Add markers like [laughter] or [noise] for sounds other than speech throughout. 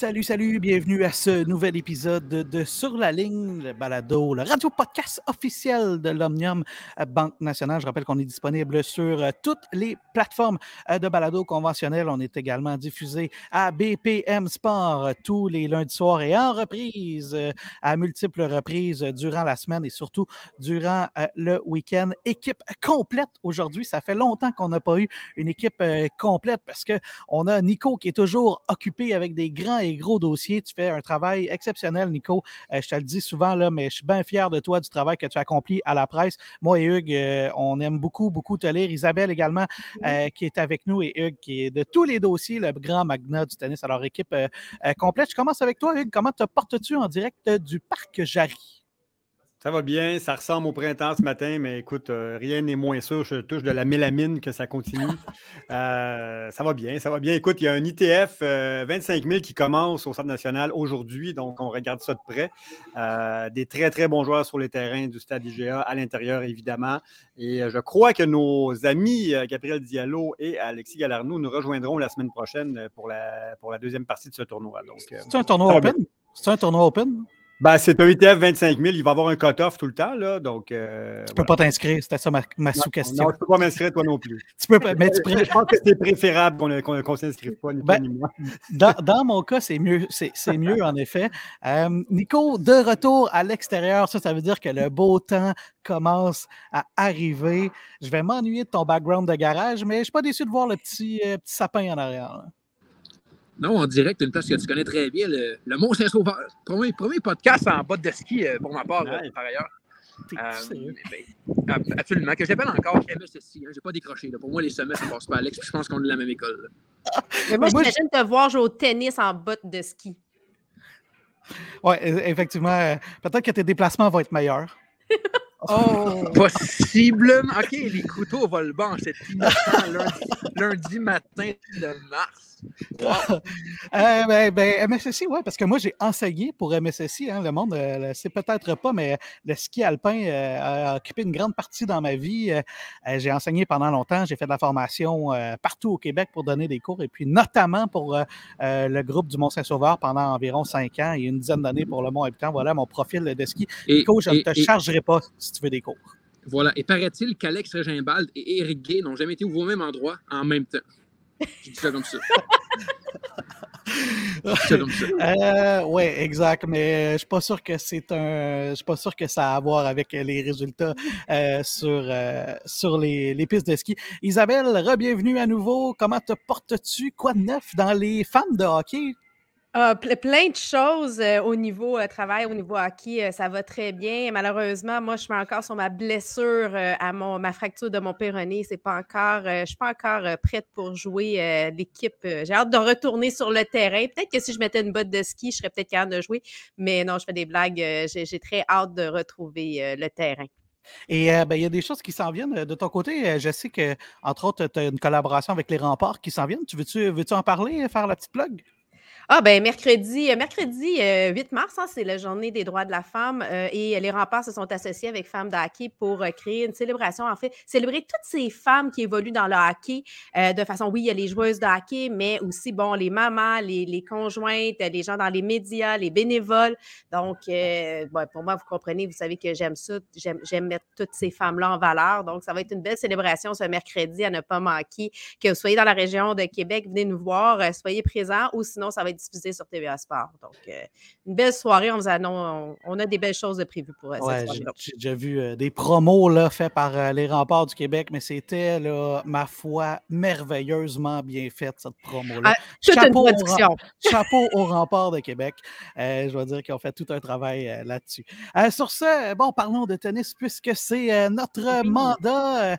Salut, salut, bienvenue à ce nouvel épisode de Sur la ligne, le balado, le radio-podcast officiel de l'Omnium Banque Nationale. Je rappelle qu'on est disponible sur euh, toutes les plateformes euh, de balado conventionnelles. On est également diffusé à BPM Sport euh, tous les lundis soirs et en reprise, à multiples reprises durant la semaine et surtout durant le week-end. Équipe complète aujourd'hui. Ça fait longtemps qu'on n'a pas eu une équipe complète parce qu'on a Nico qui est toujours occupé avec des grands et gros dossiers. Tu fais un travail exceptionnel, Nico. Euh, je te le dis souvent, là, mais je suis bien fier de toi, du travail que tu as accompli à la presse. Moi et Hugues, euh, on aime beaucoup, beaucoup te lire. Isabelle également, euh, qui est avec nous, et Hugues, qui est de tous les dossiers, le grand magna du tennis. Alors, équipe complète. Je commence avec toi, Hugues. Comment te portes-tu en direct du parc Jarry? Ça va bien, ça ressemble au printemps ce matin, mais écoute, euh, rien n'est moins sûr. Je touche de la mélamine que ça continue. [laughs] Euh, ça va bien, ça va bien. Écoute, il y a un ITF 25 000 qui commence au Centre national aujourd'hui, donc on regarde ça de près. Euh, des très, très bons joueurs sur les terrains du stade IGA, à l'intérieur, évidemment. Et je crois que nos amis Gabriel Diallo et Alexis Galarno nous rejoindront la semaine prochaine pour la, pour la deuxième partie de ce tournoi. C'est un tournoi open? C'est un tournoi open? Ben, c'est un ETF 25 000. Il va avoir un cut-off tout le temps. Là, donc, euh, tu ne peux pas t'inscrire. C'était ça ma, sous-question. Non, je ne peux pas m'inscrire, toi non plus. [laughs] tu peux pas, mais tu Je pense que c'est préférable qu'on ne s'inscrive pas, ni, ben, ni moi. Dans, dans, mon cas, c'est mieux, c'est, mieux, en effet. Euh, Nico, de retour à l'extérieur, ça, ça veut dire que le beau temps commence à arriver. Je vais m'ennuyer de ton background de garage, mais je ne suis pas déçu de voir le petit, euh, petit sapin en arrière. Non, en direct, une place que tu connais très bien, le, le Mont Saint-Sauveur. Premier, premier podcast en botte de ski euh, pour ma part, euh, par ailleurs. Euh, ben, absolument. Que je l'appelle encore MSSI. Hein, j'ai pas décroché. Pour moi, les sommets, ça passe pas Alex. je pense qu'on est de la même école. [laughs] Mais moi, j'imagine te voir jouer au tennis en botte de ski. Oui, e, effectivement. Peut-être que tes déplacements vont être meilleurs. [laughs] Oh! Possiblement. OK, les couteaux volent bon cet innocent lundi, lundi matin de mars. [laughs] Euh, ben, ben, MSSI, oui, parce que moi, j'ai enseigné pour MSSI. Hein, le monde ne le sait peut-être pas, mais le ski alpin euh, a occupé une grande partie dans ma vie. Euh, j'ai enseigné pendant longtemps. J'ai fait de la formation partout au Québec pour donner des cours, et puis notamment pour le groupe du Mont-Saint-Sauveur pendant environ cinq ans et une dizaine d'années pour le Mont-Habitant. Voilà mon profil de ski. Et, je ne te chargerai pas si tu veux des cours. Voilà. Et paraît-il qu'Alex Regimbald et Eric Gay n'ont jamais été au même endroit en même temps? Je [laughs] dis ça comme ça. Euh, oui, exact, mais je ne suis pas sûr que c'est un. Je suis pas sûr que ça a à voir avec les résultats euh, sur, euh, sur les, les, pistes de ski. Isabelle, re-bienvenue à nouveau. Comment te portes-tu? Quoi de neuf dans les femmes de hockey? Ah, plein de choses euh, au niveau euh, travail, au niveau hockey, euh, ça va très bien. Malheureusement, moi, je suis encore sur ma blessure à mon, ma fracture de mon péroné. C'est pas encore, je suis pas encore prête pour jouer l'équipe. J'ai hâte de retourner sur le terrain. Peut-être que si je mettais une botte de ski, je serais peut-être capable de jouer. Mais non, je fais des blagues. J'ai très hâte de retrouver le terrain. Et ben, il y a des choses qui s'en viennent de ton côté. Je sais que, entre autres, tu as une collaboration avec les remparts qui s'en viennent. Tu veux-tu veux en parler, faire la petite plug? Ah, ben mercredi, euh, mercredi 8 euh, mars, hein, c'est la journée des droits de la femme euh, et les remparts se sont associés avec Femmes de pour créer une célébration, en fait, célébrer toutes ces femmes qui évoluent dans le hockey de façon, oui, il y a les joueuses de hockey, mais aussi, bon, les mamans, les, conjointes, les gens dans les médias, les bénévoles. Donc, pour moi, vous comprenez, vous savez que j'aime ça, j'aime mettre toutes ces femmes-là en valeur. Donc, ça va être une belle célébration ce mercredi à ne pas manquer. Que vous soyez dans la région de Québec, venez nous voir, soyez présents ou sinon, ça va être diffusé sur TVA Sport. Donc, euh, une belle soirée. On, vous annonce, on, a des belles choses de prévues pour euh, cette soirée. J'ai déjà vu euh, des promos là, faits par les remparts du Québec, mais c'était, ma foi, merveilleusement bien faite, cette promo-là. Ah, chapeau, au, chapeau au rempart de Québec. je dois dire qu'ils ont fait tout un travail là-dessus. sur ce, bon, parlons de tennis puisque c'est notre mandat,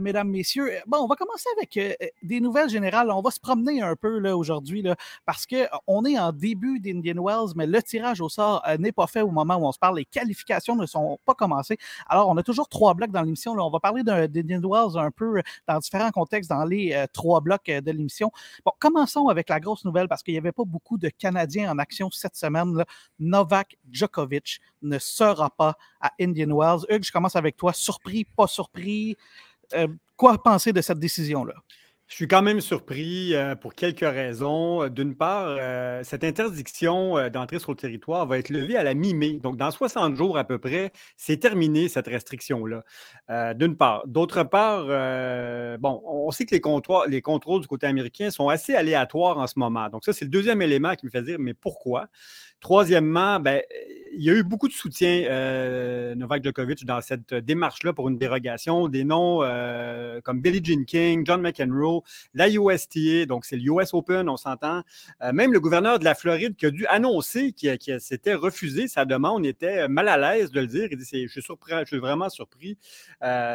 mesdames, messieurs. Bon, on va commencer avec des nouvelles générales. On va se promener un peu aujourd'hui parce que on est en début d'Indian Wells, mais le tirage au sort euh, n'est pas fait au moment où on se parle. Les qualifications ne sont pas commencées. Alors, on a toujours trois blocs dans l'émission. On va parler d'Indian Wells un peu euh, dans différents contextes dans les euh, trois blocs de l'émission. Bon, commençons avec la grosse nouvelle parce qu'il n'y avait pas beaucoup de Canadiens en action cette semaine. Novak Djokovic ne sera pas à Indian Wells. Hugues, je commence avec toi. Surpris, pas surpris? quoi penser de cette décision-là? Je suis quand même surpris euh, pour quelques raisons. D'une part, euh, cette interdiction euh, d'entrer sur le territoire va être levée à la mi-mai. Donc, dans 60 jours à peu près, c'est terminé cette restriction-là. D'une part. D'autre part, bon, on sait que les contrôles du côté américain sont assez aléatoires en ce moment. Donc, ça, c'est le deuxième élément qui me fait dire, mais pourquoi? Troisièmement, ben, il y a eu beaucoup de soutien, euh, Novak Djokovic, dans cette démarche-là pour une dérogation. Des noms euh, comme Billie Jean King, John McEnroe, la USTA, donc c'est le US Open, on s'entend. Euh, même le gouverneur de la Floride qui a dû annoncer qu'il s'était refusé sa demande, était mal à l'aise de le dire. Il dit Je suis, surpris, je suis vraiment surpris.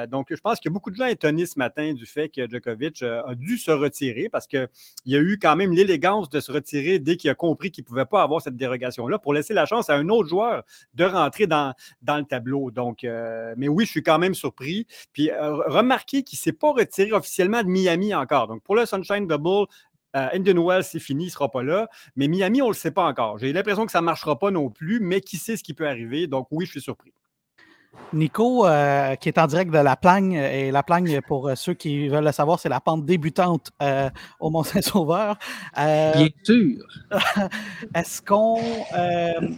donc, je pense a beaucoup de gens étonnés ce matin du fait que Djokovic a dû se retirer parce qu'il y a eu quand même l'élégance de se retirer dès qu'il a compris qu'il ne pouvait pas avoir cette dérogation là pour laisser la chance à un autre joueur de rentrer dans, dans le tableau. Donc, euh, mais oui, je suis quand même surpris. Puis euh, remarquez qu'il ne s'est pas retiré officiellement de Miami encore. Donc, pour le Sunshine Double, euh, Indian Wells, c'est fini, il ne sera pas là. Mais Miami, on ne le sait pas encore. J'ai l'impression que ça ne marchera pas non plus, mais qui sait ce qui peut arriver? Donc, oui, je suis surpris. Nico, euh, qui est en direct de la Plagne, et la Plagne, pour euh, ceux qui veulent le savoir, c'est la pente débutante euh, au Mont-Saint-Sauveur. Bien sûr. [laughs] Est-ce qu'on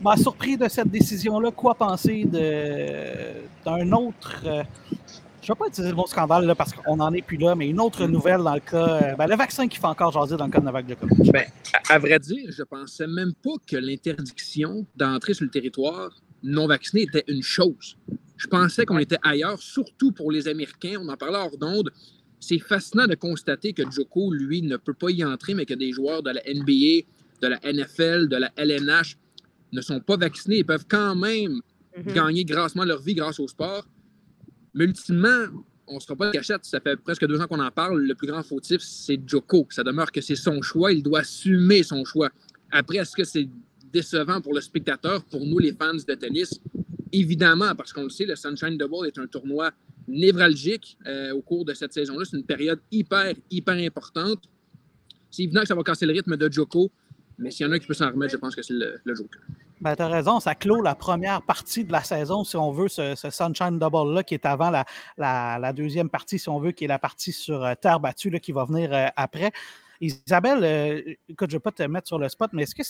m'a surpris de cette décision-là? Quoi penser d'un autre. je ne vais pas utiliser le mot scandale là, parce qu'on n'en est plus là, mais une autre nouvelle dans le cas. Ben, le vaccin qui fait encore jaser dans le cas de Novak Djokovic. Ben, à, à, vrai dire, je ne pensais même pas que l'interdiction d'entrer sur le territoire non vacciné était une chose. Je pensais qu'on était ailleurs, surtout pour les Américains. On en parlait hors d'onde. C'est fascinant de constater que Joko, lui, ne peut pas y entrer, mais que des joueurs de la NBA, de la NFL, de la LNH ne sont pas vaccinés et peuvent quand même mhm. gagner grassement leur vie grâce au sport. Mais ultimement, on ne sera pas de cachette. Ça fait presque deux ans qu'on en parle. Le plus grand fautif, c'est Joko. Ça demeure que c'est son choix. Il doit assumer son choix. Après, est-ce que c'est décevant pour le spectateur, pour nous, les fans de tennis? évidemment, parce qu'on le sait, le Sunshine Double est un tournoi névralgique euh, au cours de cette saison-là. C'est une période hyper, hyper importante. C'est évident que ça va casser le rythme de Joko, mais s'il y en a qui peut s'en remettre, je pense que c'est le, Joker. Ben, tu as raison, ça clôt la première partie de la saison, si on veut, ce, Sunshine Double-là, qui est avant la, deuxième partie, si on veut, qui est la partie sur euh, terre battue, là, qui va venir euh, après. Isabelle, écoute, je ne vais pas te mettre sur le spot, mais est-ce que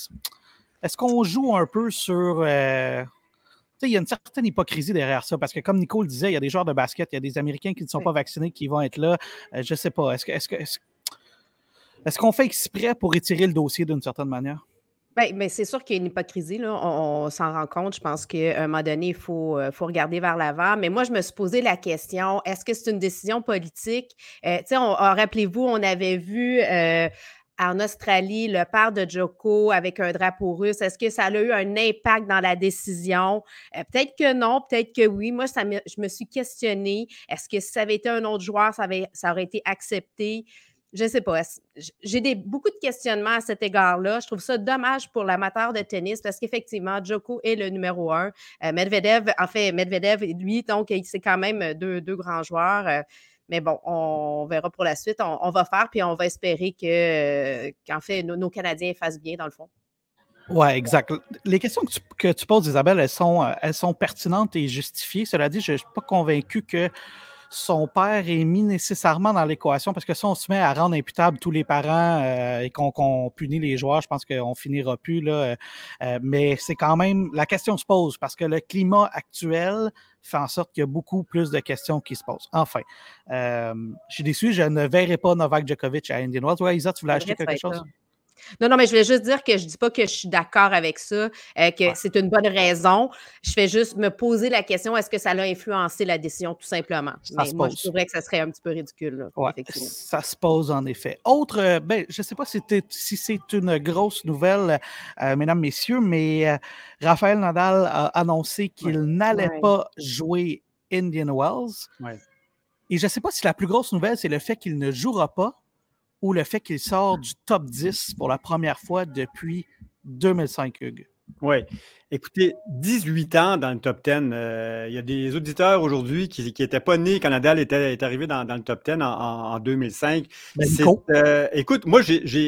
est-ce qu'on joue un peu sur il y a une certaine hypocrisie derrière ça, parce que comme Nico le disait, il y a des joueurs de basket, il y a des Américains qui ne sont pas vaccinés qui vont être là. Euh, je ne sais pas. Est-ce est est qu'on fait exprès pour étirer le dossier d'une certaine manière? Bien, mais c'est sûr qu'il y a une hypocrisie, là. On, s'en rend compte. Je pense qu'à un moment donné, il faut, euh, faut regarder vers l'avant. Mais moi, je me suis posé la question est-ce que c'est une décision politique? Euh, rappelez-vous, on avait vu en Australie, le père de Joko avec un drapeau russe, est-ce que ça a eu un impact dans la décision? Euh, peut-être que non, peut-être que oui. Moi, je me suis questionnée. Est-ce que si ça avait été un autre joueur, ça, aurait été accepté? Je ne sais pas. J'ai beaucoup de questionnements à cet égard-là. Je trouve ça dommage pour l'amateur de tennis parce qu'effectivement, Joko est le numéro un. Euh, Medvedev, en fait, Medvedev, lui, donc, c'est quand même deux, deux grands joueurs. Euh, mais bon, on verra pour la suite. On, va faire, puis on va espérer que, qu'en fait, nos, Canadiens fassent bien, dans le fond. Oui, exact. Les questions que tu, poses, Isabelle, elles sont, euh, elles sont pertinentes et justifiées. Cela dit, je ne suis pas convaincu que son père est mis nécessairement dans l'équation parce que si on se met à rendre imputable tous les parents euh, et qu'on punit les joueurs, je pense qu'on finira plus. Là, euh, mais c'est quand même, la question se pose parce que le climat actuel fait en sorte qu'il y a beaucoup plus de questions qui se posent. Enfin, euh, je suis déçu, je ne verrai pas Novak Djokovic à Indian Wells. Ouais, Isa, tu voulais acheter quelque chose? Non, non, mais je voulais juste dire que je ne dis pas que je suis d'accord avec ça, euh, que c'est une bonne raison. Je fais juste me poser la question est-ce que ça a influencé la décision, tout simplement? mais moi, je trouverais que ça serait un petit peu ridicule. ça se pose en effet. Autre, euh, ben, je ne sais pas si, c'est une grosse nouvelle, euh, mesdames, messieurs, mais Raphaël Nadal a annoncé qu'il n'allait pas jouer Indian Wells. Et je ne sais pas si la plus grosse nouvelle, c'est le fait qu'il ne jouera pas ou le fait qu'il sort du top 10 pour la première fois depuis 2005, Hugues? Oui. Écoutez, 18 ans dans le top 10. Euh, il y a des auditeurs aujourd'hui qui n'étaient pas nés quand Nadal était, est arrivé dans, le top 10 en, 2005. Ben, euh, écoute, moi,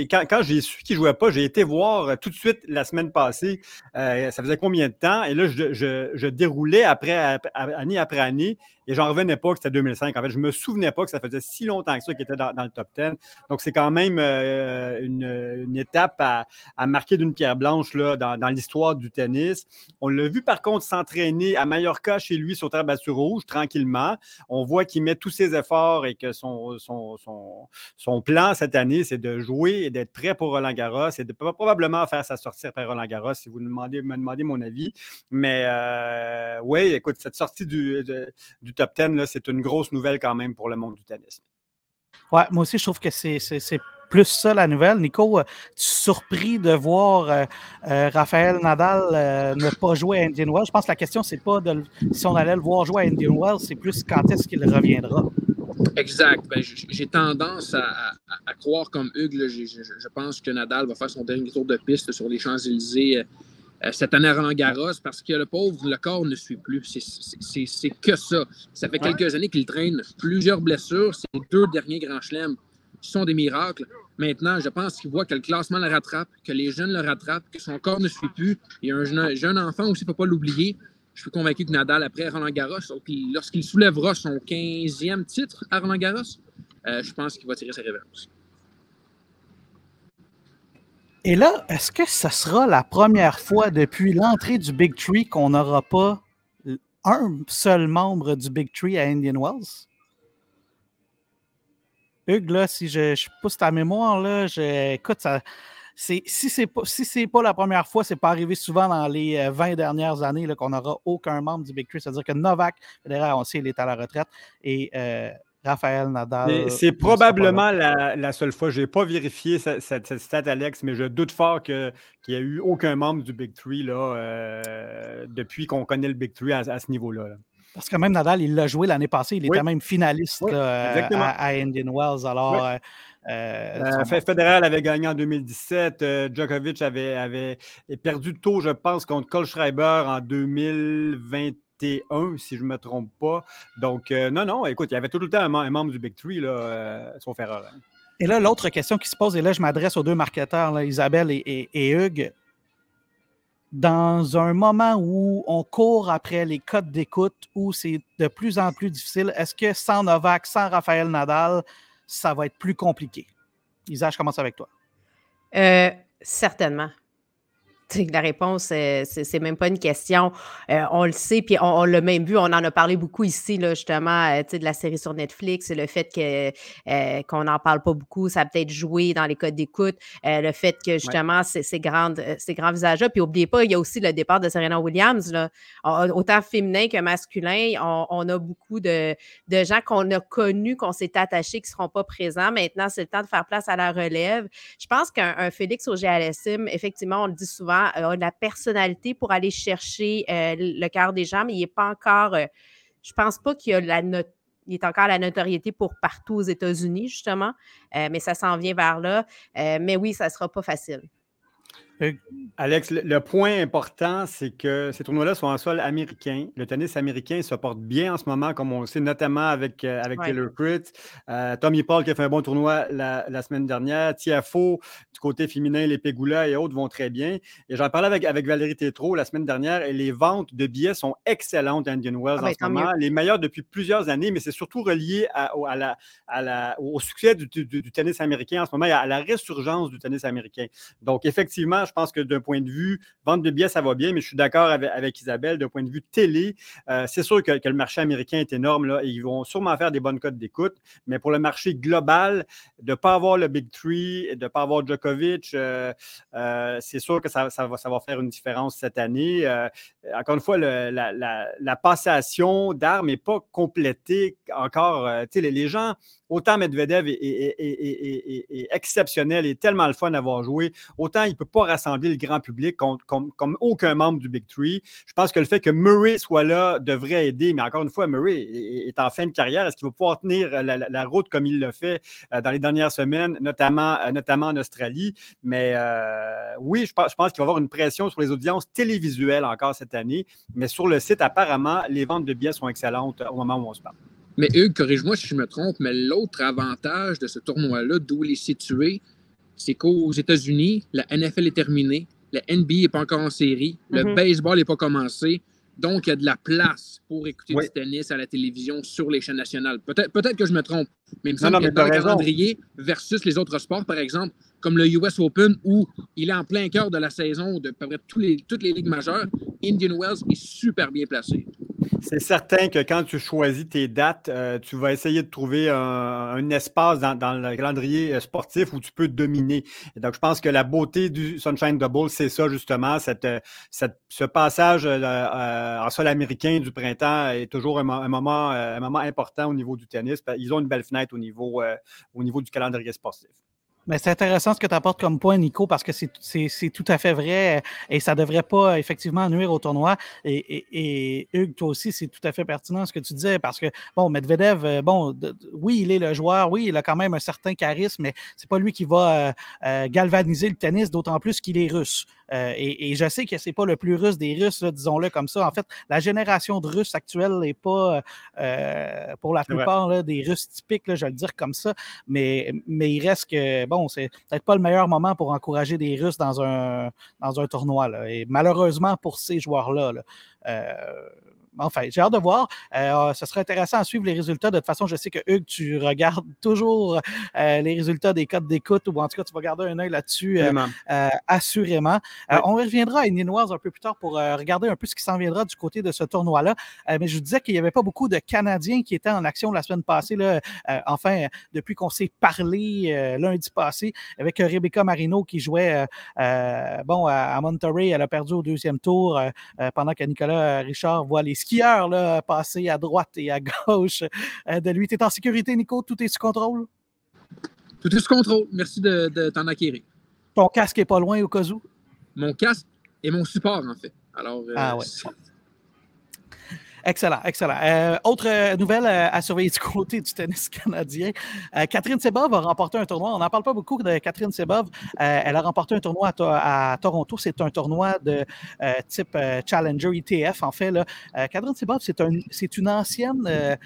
quand, j'ai su qu'il ne jouait pas, j'ai été voir euh, tout de suite la semaine passée, ça faisait combien de temps, et là, je, je déroulais après, année après année, Et j'en revenais pas que c'était 2005. En fait, je me souvenais pas que ça faisait si longtemps que ça qu'il était dans, le top 10. Donc, c'est quand même euh, une, étape à, marquer d'une pierre blanche là, dans, l'histoire du tennis. On l'a vu, par contre, s'entraîner à Mallorca chez lui sur terre battue rouge, tranquillement. On voit qu'il met tous ses efforts et que son, son, son, plan cette année, c'est de jouer et d'être prêt pour Roland Garros et de probablement faire sa sortie après Roland Garros, si vous me demandez, me demandez mon avis. Mais euh, oui, écoute, cette sortie du, du top 10, c'est une grosse nouvelle quand même pour le monde du tennis. Ouais, moi aussi, je trouve que c'est plus ça la nouvelle. Nico, euh, tu es surpris de voir euh, Raphaël Nadal ne pas jouer à Indian Wells? Je pense que la question, c'est pas de, si on allait le voir jouer à Indian Wells, c'est plus quand est-ce qu'il reviendra? Exact. Ben, j'ai tendance à, croire comme Hugues. je, pense que Nadal va faire son dernier tour de piste sur les Champs-Élysées euh, cette année à Roland Garros parce que le pauvre, le corps ne suit plus. C'est que ça. Ça fait quelques années qu'il traîne plusieurs blessures. Ses deux derniers grands chelems sont des miracles. Maintenant, je pense qu'il voit que le classement le rattrape, que les jeunes le rattrapent, que son corps ne suit plus. Il y a un jeune, enfant aussi, il ne faut pas l'oublier. Je suis convaincu que Nadal, après Roland Garros, lorsqu'il soulèvera son 15e titre à Roland Garros, euh, je pense qu'il va tirer sa révérence. Et là, est-ce que ce sera la première fois depuis l'entrée du Big Tree qu'on n'aura pas un seul membre du Big Tree à Indian Wells? Hugues, là, si je, pousse ta mémoire, là, écoute, si c'est pas, si pas la première fois, c'est pas arrivé souvent dans les 20 euh, dernières années qu'on n'aura aucun membre du Big Tree. C'est-à-dire que Novak, on sait, il est à la retraite. Et euh, Raphaël Nadal. C'est euh, probablement la, seule fois. Je n'ai pas vérifié cette, stat, Alex, mais je doute fort qu'il n'y ait eu aucun membre du Big Three là, euh, depuis qu'on connaît le Big Three à, ce niveau-là. Parce que même Nadal, il l'a joué l'année passée. Il était même finaliste euh, à, Indian Wells. Alors. Oui. Avait gagné en 2017. Djokovic avait, avait perdu tôt, je pense, contre Cole Schreiber en 2021 T1, si je ne me trompe pas. Donc, euh, non, non, écoute, il y avait tout le temps un, membre du Big Three, là, euh, sauf erreur. Hein. Et là, l'autre question qui se pose, et là, je m'adresse aux deux marketeurs, là, Isabelle et, Hugues. Dans un moment où on court après les codes d'écoute, où c'est de plus en plus difficile, est-ce que sans Novak, sans Raphaël Nadal, ça va être plus compliqué? Isa, je commence avec toi. Euh, certainement. La réponse, c'est même pas une question. Euh, on le sait, puis on, l'a même vu, on en a parlé beaucoup ici, là, justement, euh, de la série sur Netflix, le fait que euh, qu'on n'en parle pas beaucoup, ça a peut-être joué dans les codes d'écoute, le fait que justement, ces, grandes, ces grands visages-là. Puis n'oubliez pas, il y a aussi le départ de Serena Williams, là. autant féminin que masculin. On, a beaucoup de, gens qu'on a connus, qu'on s'est attachés, qui ne seront pas présents. Maintenant, c'est le temps de faire place à la relève. Je pense qu'un Félix au GLSM, effectivement, on le dit souvent, a la personnalité pour aller chercher euh, le cœur des gens, mais il n'est pas encore. Euh, je pense pas qu'il a la encore la notoriété pour partout aux États-Unis, justement, euh, mais ça s'en vient vers là. mais oui, ça ne sera pas facile. Alex, le, point important, c'est que ces tournois-là sont en sol américain. Le tennis américain se porte bien en ce moment, comme on le sait, notamment avec, euh, avec Taylor Fritz. Euh, Tommy Paul qui a fait un bon tournoi la, semaine dernière. Tiafo, du côté féminin, les Pegula et autres vont très bien. Et j'en parlais avec, avec Valérie Tétrault la semaine dernière et les ventes de billets sont excellentes à Indian Wells ah, en ben, ce moment. Les meilleures depuis plusieurs années, mais c'est surtout relié à, la, à la, au succès du, du, tennis américain en ce moment et à la résurgence du tennis américain. Donc, effectivement, je pense que d'un point de vue vente de billets, ça va bien, mais je suis d'accord avec, Isabelle, d'un point de vue télé, euh, c'est sûr que, le marché américain est énorme là, et ils vont sûrement faire des bonnes cotes d'écoute, mais pour le marché global, de ne pas avoir le Big Three, de ne pas avoir Djokovic, euh, euh, c'est sûr que ça, va, ça, va, faire une différence cette année. encore une fois, la, passation d'armes n'est pas complétée encore. les, les gens autant Medvedev est, exceptionnel et tellement le fun d'avoir joué, autant il ne peut pas rassembler le grand public comme, aucun membre du Big Three. Je pense que le fait que Murray soit là devrait aider, mais encore une fois, Murray est, en fin de carrière. Est-ce qu'il va pouvoir tenir la, route comme il l'a fait euh, dans les dernières semaines, notamment, euh, notamment en Australie? Mais euh, oui, je pense, je pense qu'il va y avoir une pression sur les audiences télévisuelles encore cette année, mais sur le site, apparemment, les ventes de billets sont excellentes au moment où on se parle. Mais Hugues, corrige-moi si je me trompe, mais l'autre avantage de ce tournoi-là, d'où il est situé, c'est qu'aux États-Unis, la NFL est terminée, la NBA n'est pas encore en série, le mhm. baseball n'est pas commencé. Donc, il y a de la place pour écouter du tennis à la télévision sur les chaînes nationales. Peut-être peut que je me trompe, mais il me semble que dans le calendrier versus les autres sports, par exemple, comme le US Open, où il est en plein cœur de la saison de peu près les, toutes les ligues majeures, Indian Wells est super bien placé. C'est certain que quand tu choisis tes dates, euh, tu vas essayer de trouver un, espace dans, le calendrier euh, sportif où tu peux dominer. donc, je pense que la beauté du Sunshine Double, c'est ça justement, cette, euh, ce passage en sol américain du printemps est toujours un, moment, un moment important au niveau du tennis. Ils ont une belle fenêtre au niveau, au niveau du calendrier sportif. Mais c'est intéressant ce que tu apportes comme point, Nico, parce que c'est tout à fait vrai et ça ne devrait pas effectivement nuire au tournoi. Et, et, Hugues, toi aussi, c'est tout à fait pertinent ce que tu disais, parce que, bon, Medvedev, euh, bon, oui, il est le joueur, oui, il a quand même un certain charisme, mais c'est pas lui qui va euh, euh, galvaniser le tennis, d'autant plus qu'il est russe. Et, je sais que c'est pas le plus russe des Russes, disons-le comme ça. En fait, la génération de Russes actuelle n'est pas, pour la plupart, des Russes typiques, je vais le dire comme ça, mais, mais il reste que, bon, c'est peut-être pas le meilleur moment pour encourager des Russes dans un, dans un tournoi. Et malheureusement pour ces joueurs-là, euh, enfin, j'ai hâte de voir. Euh, ce serait intéressant à suivre les résultats. De toute façon, je sais que Hugues, tu regardes [laughs] toujours euh, les résultats des codes d'écoute, ou en tout cas, tu vas garder un œil là-dessus euh, assurément. on reviendra à Ninoise un peu plus tard pour regarder un peu ce qui s'en viendra du côté de ce tournoi-là. mais je vous disais qu'il n'y avait pas beaucoup de Canadiens qui étaient en action la semaine passée. Là, enfin, depuis qu'on s'est parlé lundi passé avec Rebecca Marino qui jouait bon, à, Monterey. Elle a perdu au deuxième tour pendant que Nicolas Richard voit les skieur là, passer à droite et à gauche euh, de lui. Tu es en sécurité, Nico? Tout est sous contrôle? Tout est sous contrôle. Merci de, t'en acquérir. Ton casque est pas loin au cas où? Mon casque et mon support, en fait. Alors, euh, ah ouais. Excellent, excellent. Euh, autre euh, nouvelle euh, à surveiller du [laughs] côté du tennis canadien. Catherine Sebov a remporté un tournoi. On n'en parle pas beaucoup de Catherine Sebov. elle a remporté un tournoi à, Toronto. C'est un tournoi de type Challenger ITF. En fait. Catherine Sebov, c'est un, une ancienne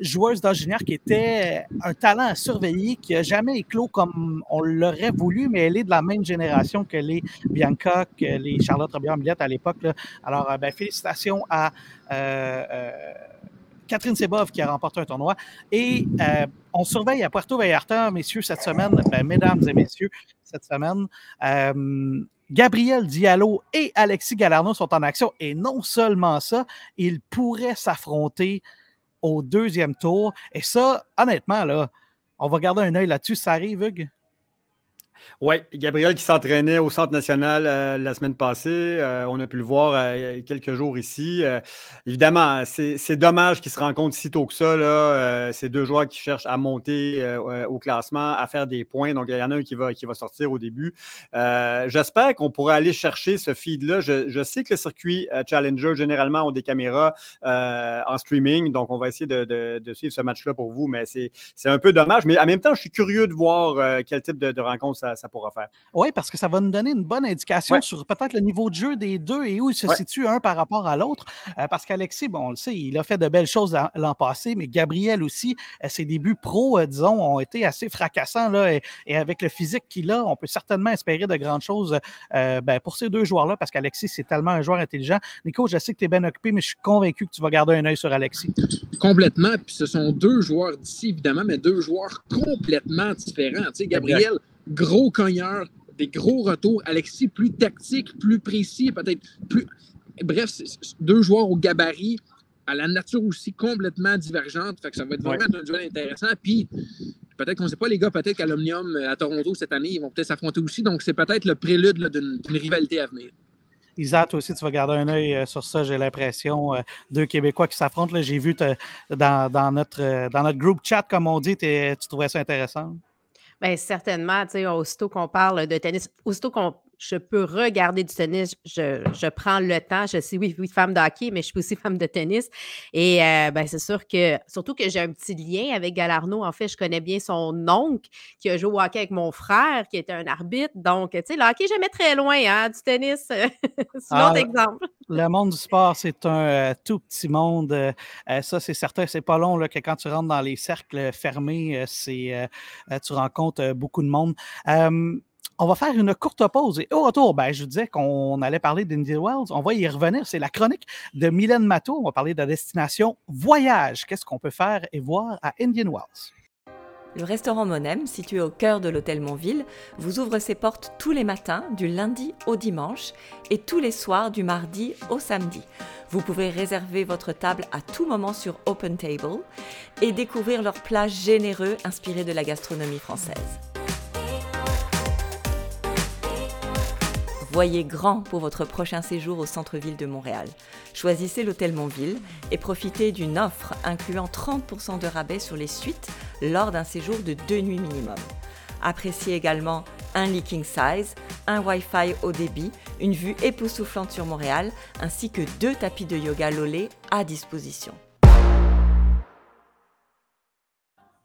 joueuse d'ingénieur qui était un talent à surveiller, qui n'a jamais éclos comme on l'aurait voulu, mais elle est de la même génération que les Bianca, que les Charlotte Robillard-Millette à l'époque. Alors, ben, félicitations à Catherine Sebov qui a remporté un tournoi. Et euh, on surveille à Puerto Vallarta, messieurs, cette semaine, ben, mesdames et messieurs, cette semaine. Gabriel Diallo et Alexis Galarno sont en action. Et non seulement ça, ils pourraient s'affronter au deuxième tour. Et ça, honnêtement, là, on va garder un œil là-dessus. Ça arrive, Hugues? Oui, Gabriel qui s'entraînait au Centre national euh, la semaine passée. Euh, on a pu le voir euh, quelques jours ici. évidemment, c'est dommage qu'ils se rencontrent si tôt que ça. Là. c'est deux joueurs qui cherchent à monter au classement, à faire des points. Donc, il y en a un qui va, qui va sortir au début. J'espère qu'on pourra aller chercher ce feed-là. Je, sais que le circuit Challenger, généralement, ont des caméras en streaming. Donc, on va essayer de, suivre ce match-là pour vous. Mais c'est un peu dommage. Mais en même temps, je suis curieux de voir quel type de, de rencontre ça, ça pourra faire. Oui, parce que ça va nous donner une bonne indication sur peut-être le niveau de jeu des deux et où ils se situent un par rapport à l'autre. Euh, parce qu'Alexis, bon, on le sait, il a fait de belles choses l'an passé, mais Gabriel aussi, euh, ses débuts pro, euh, disons, ont été assez fracassants. Là, et, avec le physique qu'il a, on peut certainement espérer de grandes choses ben, pour ces deux joueurs-là, parce qu'Alexis, c'est tellement un joueur intelligent. Nico, je sais que tu es bien occupé, mais je suis convaincu que tu vas garder un œil sur Alexis. Complètement. Puis ce sont deux joueurs d'ici, évidemment, mais deux joueurs complètement différents. Tu sais, Gabriel gros cogneur, des gros retours. Alexis, plus tactique, plus précis, peut-être plus. Bref, deux joueurs au gabarit, à la nature aussi complètement divergente. Fait que ça va être vraiment un duel intéressant. Puis, peut-être qu'on ne sait pas, les gars, peut-être qu'à l'Omnium, à Toronto cette année, ils vont peut-être s'affronter aussi. Donc, c'est peut-être le prélude d'une rivalité à venir. Isa, toi aussi, tu vas garder un œil euh, sur ça, j'ai l'impression. Euh, deux Québécois qui s'affrontent. J'ai vu dans, dans, notre, euh, dans notre groupe chat, comme on dit, tu trouvais ça intéressant? Bien, certainement, tu sais, aussitôt qu'on parle de tennis, aussitôt qu'on je peux regarder du tennis, je, prends le temps. Je suis, oui, oui, femme de hockey, mais je suis aussi [laughs] femme de tennis. Et euh, ben, c'est sûr que, surtout que j'ai un petit lien avec Galarno. En fait, je connais bien son oncle qui a joué au hockey avec mon frère, qui était un arbitre. Donc, tu sais, le hockey, jamais très loin hein, du tennis. [laughs] c'est ah, exemple. Le monde du sport, c'est un euh, tout petit monde. Euh, ça, c'est certain. C'est pas long là, que quand tu rentres dans les cercles fermés, c'est, tu rencontres beaucoup de monde On va faire une courte pause et au retour, ben, je vous disais qu'on allait parler d'Indian Wells. On va y revenir. C'est la chronique de Mylène Matteau. On va parler de la destination voyage. Qu'est-ce qu'on peut faire et voir à Indian Wells? Le restaurant Monem, situé au cœur de l'hôtel Montville, vous ouvre ses portes tous les matins du lundi au dimanche et tous les soirs du mardi au samedi. Vous pouvez réserver votre table à tout moment sur Open Table et découvrir leurs plats généreux inspirés de la gastronomie française. Voyez grand pour votre prochain séjour au centre-ville de Montréal. Choisissez l'hôtel Montville et profitez d'une offre incluant 30% de rabais sur les suites lors d'un séjour de deux nuits minimum. Appréciez également un leaking size, un Wi-Fi haut débit, une vue époustouflante sur Montréal, ainsi que deux tapis de yoga Lolé à disposition.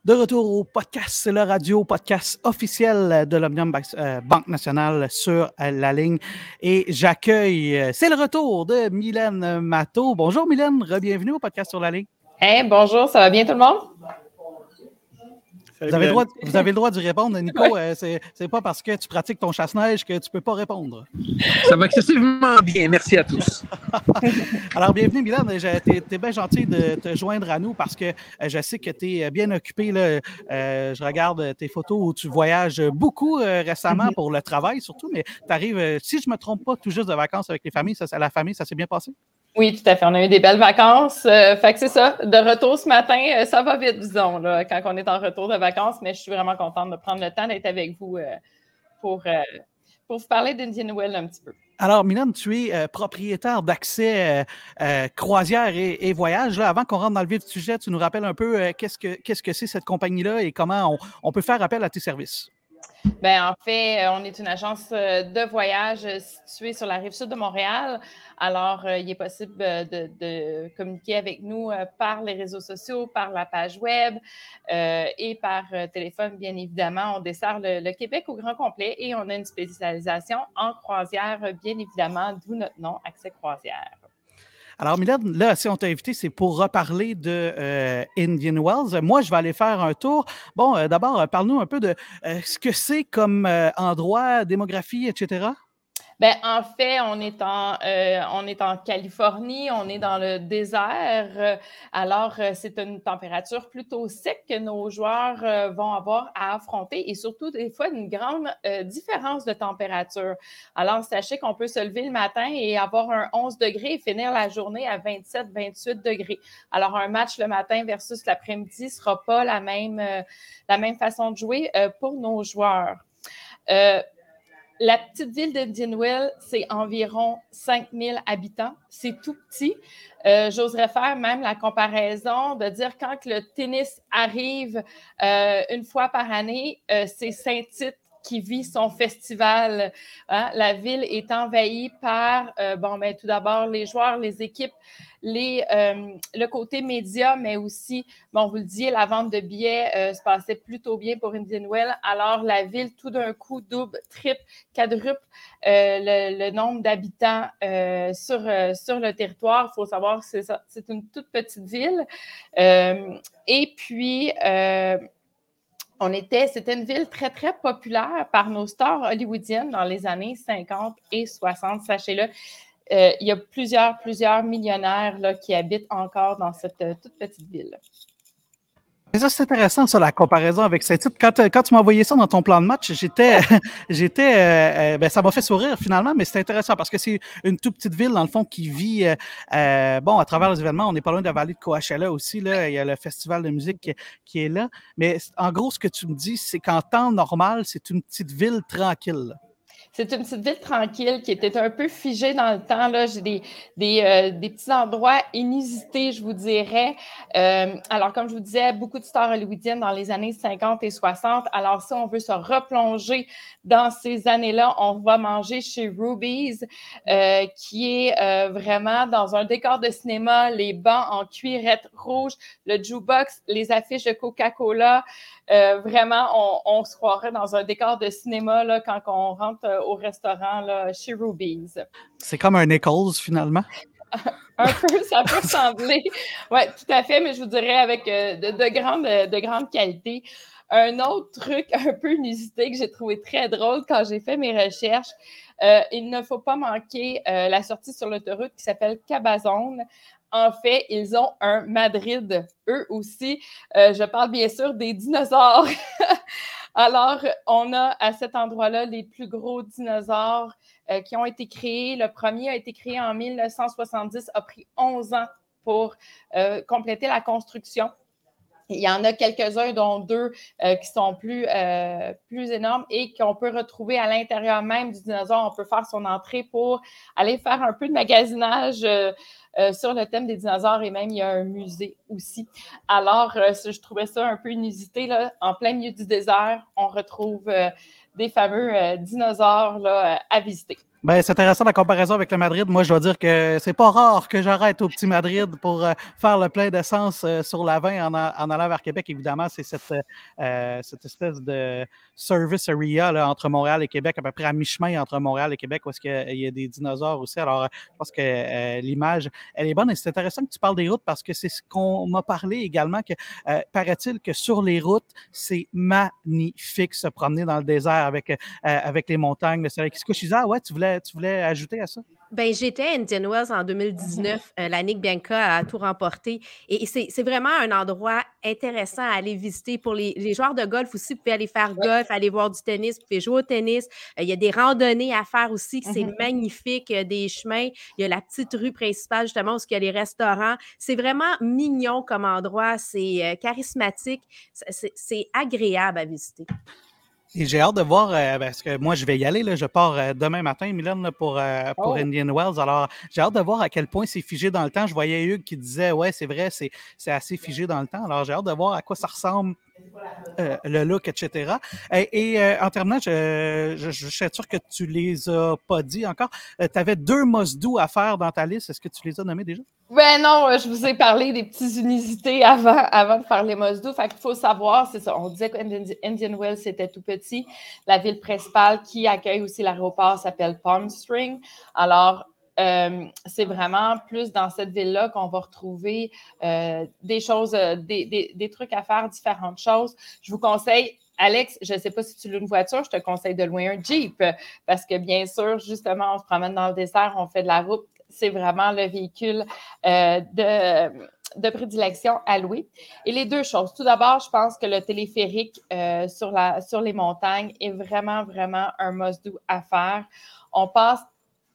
De retour au podcast, c'est le radio podcast officiel de l'Omnium euh, Banque Nationale sur euh, la ligne. Et j'accueille, euh, c'est le retour de Mylène Matteau. Bonjour Mylène, re-bienvenue au podcast sur la ligne. Hey, bonjour, ça va bien tout le monde? Vous avez, le droit, vous avez le droit d'y répondre, [laughs] Nico. Euh, c'est pas parce que tu pratiques ton chasse-neige que tu peux pas répondre. Ça va excessivement bien. Merci à tous. [laughs] Alors, bienvenue, Milan. Tu es, bien gentil de te joindre à nous parce que euh, je sais que tu es bien occupé. Là. Euh, je regarde tes photos où tu voyages beaucoup récemment mm-hmm. pour le travail, surtout, mais tu arrives, si je ne me trompe pas, tout juste de vacances avec les familles. Ça, la famille, ça s'est bien passé? Oui, tout à fait. On a eu des belles vacances. Euh, fait que c'est ça. De retour ce matin, euh, ça va vite, disons, là, quand on est en retour de vacances, mais je suis vraiment contente de prendre le temps d'être avec vous euh, pour, pour vous parler d'Indian Well un petit peu. Alors, Milan, tu es propriétaire d'accès croisière et, voyage. Là, avant qu'on rentre dans le vif du sujet, tu nous rappelles un peu qu'est-ce que qu'est-ce que c'est cette compagnie-là et comment on peut faire appel à tes services? Bien, en fait, on est une agence de voyage située sur la rive sud de Montréal. Alors, euh, il est possible euh, de, communiquer avec nous euh, par les réseaux sociaux, par la page web et par téléphone, bien évidemment. On dessert le, Québec au grand complet et on a une spécialisation en croisière, bien évidemment, d'où notre nom, Accès Croisière. Alors, Mylène, là, si on t'a invité, c'est pour reparler de Indian Wells. Moi, je vais aller faire un tour. Bon, d'abord, parle-nous un peu de ce que c'est comme endroit, démographie, etc. Ben, en fait, on est en, euh, on est en Californie, on est dans le désert. alors, euh, c'est une température plutôt sec que nos joueurs euh, vont avoir à affronter et surtout, des fois, une grande différence de température. Alors, sachez qu'on peut se lever le matin et avoir un 11 degrés et finir la journée à 27, 28 degrés. Alors, un match le matin versus l'après-midi ne sera pas la même, la même façon de jouer pour nos joueurs. La petite ville d'Indianville, c'est environ 5000 habitants. C'est tout petit. Euh, j'oserais faire même la comparaison de dire quand le tennis arrive euh, une fois par année, euh, c'est Saint-Tite qui vit son festival. Hein. La ville est envahie par, bon, ben, tout d'abord, les joueurs, les équipes, les, euh, le côté média, mais aussi, bon, vous le disiez, la vente de billets euh, se passait plutôt bien pour Indian Well. Alors, la ville, tout d'un coup, double, triple, quadruple euh, le, nombre d'habitants sur, sur le territoire. Il faut savoir que c'est une toute petite ville. et puis, on était, c'était une ville très, très populaire par nos stars hollywoodiennes dans les années 50 et 60, sachez-le. Euh, il y a plusieurs, plusieurs millionnaires qui habitent encore dans cette euh, toute petite ville. Ça, c'est intéressant, ça, la comparaison avec cette type. Quand, euh, quand tu m'as envoyé ça dans ton plan de match, j'étais, [laughs] j'étais, ben, ça m'a fait sourire finalement, mais c'est intéressant parce que c'est une toute petite ville, dans le fond, qui vit, bon, à travers les événements. On n'est pas loin de la vallée de Coachella aussi, là. Il y a le festival de musique qui est là. Mais en gros, ce que tu me dis, c'est qu'en temps normal, c'est une petite ville tranquille. C'est une petite ville tranquille qui était un peu figée dans le temps. Là. J'ai des, des, euh, des, petits endroits inusités, je vous dirais. Euh, alors, comme je vous disais, beaucoup de stars hollywoodiennes dans les années 50 et 60. Alors, si on veut se replonger dans ces années-là, on va manger chez Ruby's, euh, qui est vraiment dans un décor de cinéma, les bancs en cuirette rouge, le jukebox, les affiches de Coca-Cola. Vraiment, on, se croirait dans un décor de cinéma là, quand on rentre au restaurant là, chez Ruby's. C'est comme un Nichols, finalement. [laughs] un peu, ça peut ressembler. Oui, tout à fait, mais je vous dirais avec euh, de, de, grande, de grande qualité. Un autre truc [laughs] un peu inusité que j'ai trouvé très drôle quand j'ai fait mes recherches, euh, il ne faut pas manquer euh, la sortie sur l'autoroute qui s'appelle Cabazone. En fait, ils ont un Madrid, eux aussi. Euh, je parle bien sûr des dinosaures. [laughs] Alors, on a à cet endroit-là les plus gros dinosaures qui ont été créés. Le premier a été créé en 1970, a pris 11 ans pour compléter la construction. Il y en a quelques-uns, dont deux euh, qui sont plus, euh, plus énormes et qu'on peut retrouver à l'intérieur même du dinosaure. On peut faire son entrée pour aller faire un peu de magasinage euh, sur le thème des dinosaures et même il y a un musée aussi. Alors, je trouvais ça un peu inusité. Là. En plein milieu du désert, on retrouve des fameux dinosaures là, à visiter. Ben, c'est intéressant la comparaison avec le Madrid. Moi, je dois dire que c'est pas rare que j'arrête au petit Madrid pour euh, faire le plein d'essence euh, sur la 20 en, en, allant vers Québec. Évidemment, c'est cette, euh, cette espèce de service area là, entre Montréal et Québec, à peu près à mi-chemin entre Montréal et Québec, où est-ce qu'il y a des dinosaures aussi. Alors, je pense que l'image, elle est bonne. Et c'est intéressant que tu parles des routes parce que c'est ce qu'on m'a parlé également, que paraît-il que sur les routes, c'est magnifique se promener dans le désert avec, avec les montagnes, le soleil qui se couche. Je disais, ah ouais, tu voulais tu voulais ajouter à ça? Ben, j'étais à Indian Wells en 2019. Euh, la Nick Bianca a tout remporté. Et c'est vraiment un endroit intéressant à aller visiter pour les, joueurs de golf aussi. Vous pouvez aller faire golf, aller voir du tennis, vous pouvez jouer au tennis. Euh, il y a des randonnées à faire aussi, c'est mm-hmm. magnifique. Il y a des chemins. Il y a la petite rue principale, justement, où il y a les restaurants. C'est vraiment mignon comme endroit. C'est euh, charismatique. C'est agréable à visiter. Et j'ai hâte de voir, euh, parce que moi, je vais y aller. Là, je pars euh, demain matin, Milan, pour, euh, pour oh! Indian Wells. Alors, j'ai hâte de voir à quel point c'est figé dans le temps. Je voyais Hugues qui disait, ouais, c'est vrai, c'est assez figé dans le temps. Alors, j'ai hâte de voir à quoi ça ressemble euh, le look, etc. Et, euh, en terminant, je, je, je, suis sûr que tu les as pas dit encore. Euh, tu avais deux must à faire dans ta liste. Est-ce que tu les as nommés déjà? Ben non, je vous ai parlé des petites unités avant, avant de faire les must Fait faut savoir, c'est ça. On disait qu'Indian Wells, c'était tout petit. La ville principale qui accueille aussi l'aéroport s'appelle Palm Spring. Alors, euh, c'est vraiment plus dans cette ville-là qu'on va retrouver euh, des choses, euh, des, trucs à faire, différentes choses. Je vous conseille, Alex, je ne sais pas si tu loues une voiture, je te conseille de louer un Jeep parce que bien sûr, justement, on se promène dans le désert, on fait de la route. C'est vraiment le véhicule de de prédilection à louer. Et les deux choses. Tout d'abord, je pense que le téléphérique sur, la, sur les montagnes est vraiment, vraiment un must-do à faire. On passe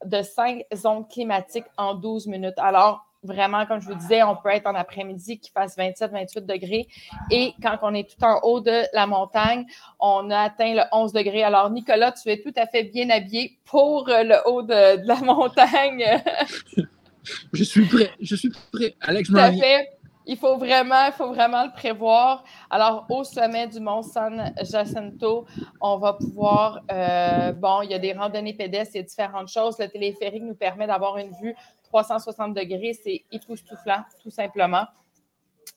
de cinq zones climatiques en 12 minutes. Alors, vraiment, comme je vous disais, on peut être en après-midi qui fasse 27-28 degrés. Et quand on est tout en haut de la montagne, on a atteint le 11 degrés. Alors, Nicolas, tu es tout à fait bien habillé pour le haut de, la [laughs] montagne. je suis prêt. Je suis prêt. Alex, tout à fait. Il faut vraiment, il faut vraiment le prévoir. Alors, au sommet du mont San Jacinto, on va pouvoir, euh, bon, il y a des randonnées pédestres, a différentes choses. Le téléphérique nous permet d'avoir une vue 360 degrés. C'est époustouflant, tout simplement.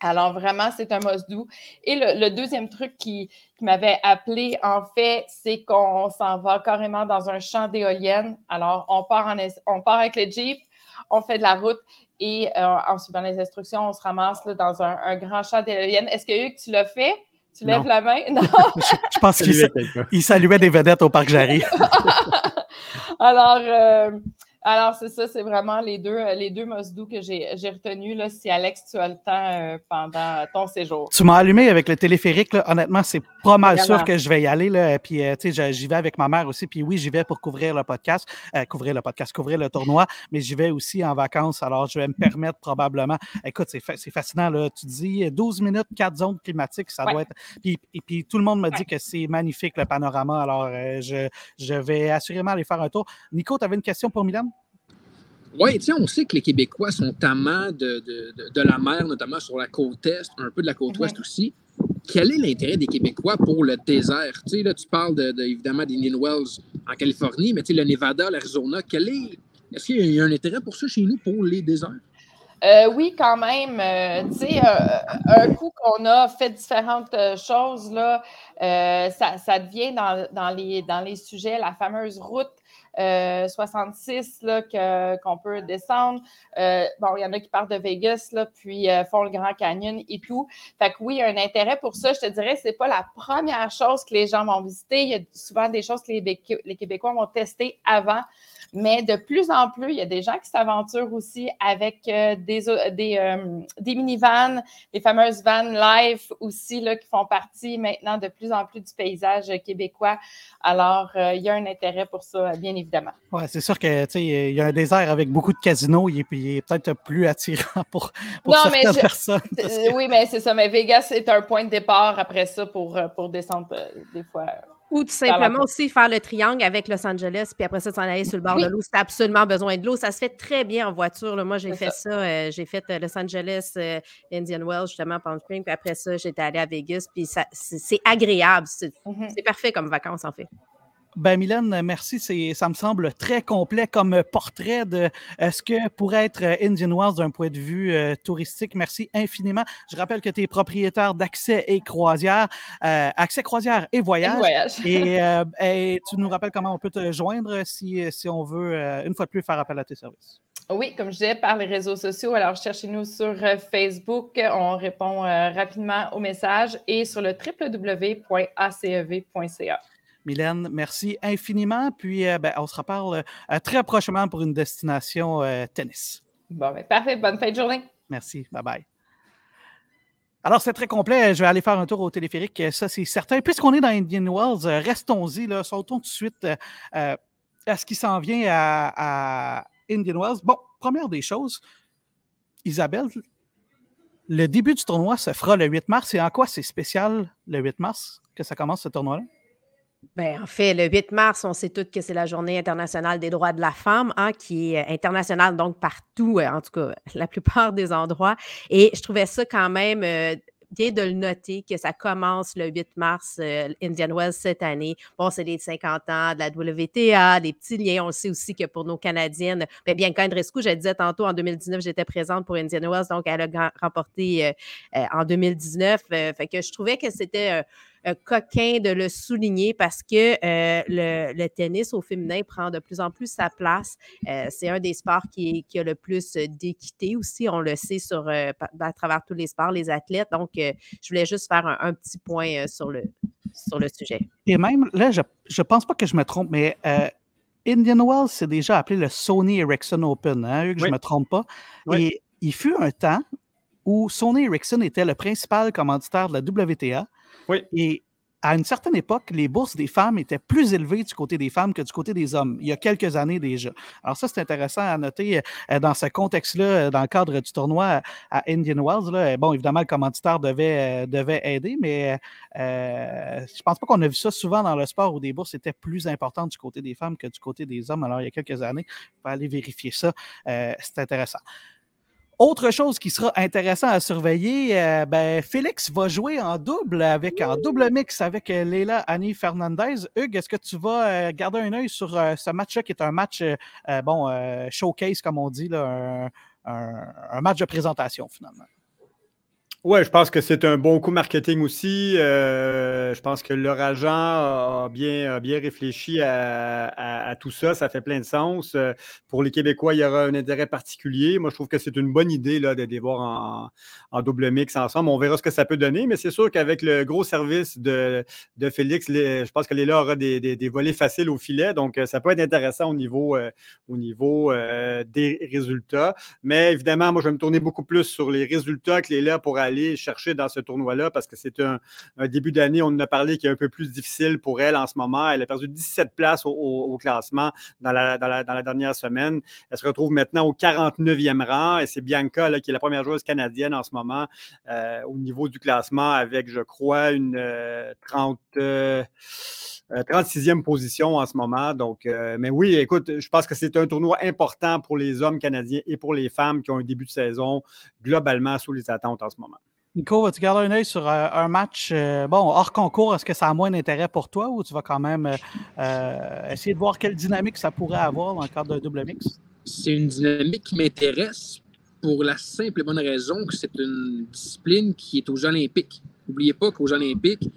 Alors, vraiment, c'est un must-do. Et le, deuxième truc qui, m'avait appelé, en fait, c'est qu'on s'en va carrément dans un champ d'éoliennes. Alors, on part, on part avec le Jeep, on fait de la route et euh, en suivant les instructions, on se ramasse dans un, grand champ d'éoliennes. Est-ce que Hugues, tu l'as fait? Tu lèves la main? [laughs] Non? je, pense qu'il saluait des vedettes au parc Jarry. [laughs] Alors, euh, alors, c'est ça, c'est vraiment les deux, euh, les deux must-do que j'ai retenus. Là, si Alex, tu as le temps euh, pendant ton séjour. Tu m'as allumé avec le téléphérique. Honnêtement, c'est pas mal sûr que je vais y aller. Là. Puis, euh, tu sais, j'y vais avec ma mère aussi. Puis oui, j'y vais pour couvrir le podcast, couvrir le podcast, couvrir le tournoi, mais j'y vais aussi en vacances. Alors, je vais me permettre probablement. Écoute, c'est fascinant. Là. Tu dis 12 minutes, 4 zones climatiques, ça doit être. Puis, et puis, tout le monde me dit que c'est magnifique le panorama. Alors, je, je vais assurément aller faire un tour. Nico, tu avais une question pour Milan? Oui, tu sais, on sait que les Québécois sont amants de, de, de, la mer, notamment sur la côte est, un peu de la côte ouest aussi. Quel est l'intérêt des Québécois pour le désert? Tu sais, là, tu parles de, évidemment d'Indian Wells en Californie, mais tu sais, le Nevada, l'Arizona, quel est. Est-ce qu'il y a un intérêt pour ça chez nous, pour les déserts? Euh, oui, quand même. Euh, tu sais, un coup qu'on a fait différentes euh, choses, là, ça, ça, devient dans, dans, les, dans les sujets, la fameuse route 66 qu'on peut descendre. bon, il y en a qui partent de Vegas, là, puis font le Grand Canyon et tout. Fait que oui, il y a un intérêt pour ça. Je te dirais, ce n'est pas la première chose que les gens vont visiter. Il y a souvent des choses que les Québécois vont tester avant. Mais de plus en plus, il y a des gens qui s'aventurent aussi avec euh, des, des, euh, des minivans, les fameuses vannes live aussi, là, qui font partie maintenant de plus en plus du paysage québécois. Alors, euh, il y a un intérêt pour ça, bien évidemment. Oui, c'est sûr que il y a un désert avec beaucoup de casinos, il est, peut-être plus attirant pour, pour certaines personnes. Oui, mais c'est ça. Mais Vegas est un point de départ après ça pour, pour descendre des fois. Ou tout simplement aussi faire le triangle avec Los Angeles, puis après ça, s'en aller sur le bord de l'eau. C'est absolument besoin de l'eau. Ça se fait très bien en voiture. Moi, j'ai fait ça. Euh, j'ai fait euh, Los Angeles, euh, Indian Wells, justement, Palm Springs. Puis après ça, j'étais allée à Vegas. Puis c'est agréable. Mm-hmm. C'est parfait comme vacances, en fait. Ben, Mylène, merci. Ça me semble très complet comme portrait de euh, ce que pourrait être euh, Indian Wells d'un point de vue euh, touristique. Merci infiniment. Je rappelle que tu es propriétaire d'Accès et Croisière, Accès Croisière et Voyage. [laughs] Et, tu nous rappelles comment on peut te joindre si, si on veut, une fois de plus, faire appel à tes services. Oui, comme je disais, par les réseaux sociaux. Alors, cherchez-nous sur Facebook. On répond rapidement aux messages et sur le www.acev.ca. Mylène, merci infiniment. Puis, euh, ben, on se reparle euh, très prochainement pour une destination euh, tennis. Bon, ben, parfait. Bonne fin de journée. Merci. Bye bye. Alors, c'est très complet. Je vais aller faire un tour au téléphérique. Ça, c'est certain. Puisqu'on est dans Indian Wells, restons-y. Sautons tout de suite à ce qui s'en vient à, Indian Wells. Bon, première des choses, Isabelle, le début du tournoi se fera le 8 mars. Et en quoi c'est spécial le 8 mars que ça commence ce tournoi-là? Ben, en fait, le 8 mars, on sait tous que c'est la Journée internationale des droits de la femme, hein, qui est internationale donc partout, euh, en tout cas, [laughs] la plupart des endroits. Et je trouvais ça quand même euh, bien de le noter que ça commence le 8 mars, euh, Indian Wells cette année. Bon, c'est les 50 ans de la WTA, des petits liens. On le sait aussi que pour nos Canadiennes, bien, bien Andrescu, je disais tantôt, en 2019, j'étais présente pour Indian Wells, donc elle a remporté en 2019. fait que je trouvais que c'était euh, coquin de le souligner parce que euh, le, tennis au féminin prend de plus en plus sa place. Euh, c'est un des sports qui, a le plus d'équité aussi. On le sait sur, à travers tous les sports, les athlètes. Donc, je voulais juste faire un, petit point sur, le, sur le sujet. Et même, là, je ne pense pas que je me trompe, mais Indian Wells, c'est déjà appelé le Sony Ericsson Open, hein, que je ne me trompe pas. Et il fut un temps où Sony Ericsson était le principal commanditaire de la WTA. Oui. Et à une certaine époque, les bourses des femmes étaient plus élevées du côté des femmes que du côté des hommes, il y a quelques années déjà. Alors ça, c'est intéressant à noter euh, dans ce contexte-là, euh, dans le cadre du tournoi à Indian Wells. Bon, évidemment, le commanditaire devait, euh, devait aider, mais euh, je pense pas qu'on a vu ça souvent dans le sport où des bourses étaient plus importantes du côté des femmes que du côté des hommes. Alors, il y a quelques années, il faut aller vérifier ça. c'est intéressant. Autre chose qui sera intéressant à surveiller, euh, ben, Félix va jouer en double avec en double mix avec euh, Leila Annie Fernandez. Hugues, est-ce que tu vas euh, garder un œil sur ce match-là qui est un match bon showcase, comme on dit, là, un match de présentation finalement? Oui, je pense que c'est un bon coup marketing aussi. Euh, je pense que leur agent a bien, bien réfléchi à, tout ça. Ça fait plein de sens. Euh, pour les Québécois, il y aura un intérêt particulier. Moi, je trouve que c'est une bonne idée là, de voir en, double mix ensemble. On verra ce que ça peut donner, mais c'est sûr qu'avec le gros service de, Félix, je pense que Léla aura des, des, volets faciles au filet. Donc, euh, ça peut être intéressant au niveau, au niveau des résultats. Mais évidemment, moi, je vais me tourner beaucoup plus sur les résultats que Léla pourra aller chercher dans ce tournoi-là parce que c'est un, début d'année, on en a parlé, qui est un peu plus difficile pour elle en ce moment. Elle a perdu 17 places au, classement dans la, dernière semaine. Elle se retrouve maintenant au 49e rang et c'est Bianca qui est la première joueuse canadienne en ce moment euh, au niveau du classement avec, je crois, une 30. Euh, 36e euh, position en ce moment. Donc, mais oui, écoute, je pense que c'est un tournoi important pour les hommes canadiens et pour les femmes qui ont un début de saison globalement sous les attentes en ce moment. Nico, vas-tu garder un œil sur euh, un match, euh, bon, hors concours, est-ce que ça a moins d'intérêt pour toi ou tu vas quand même euh, essayer de voir quelle dynamique ça pourrait avoir dans le cadre d'un double mix? C'est une dynamique qui m'intéresse pour la simple et bonne raison que c'est une discipline qui est aux olympiques. N'oubliez pas qu'aux olympiques,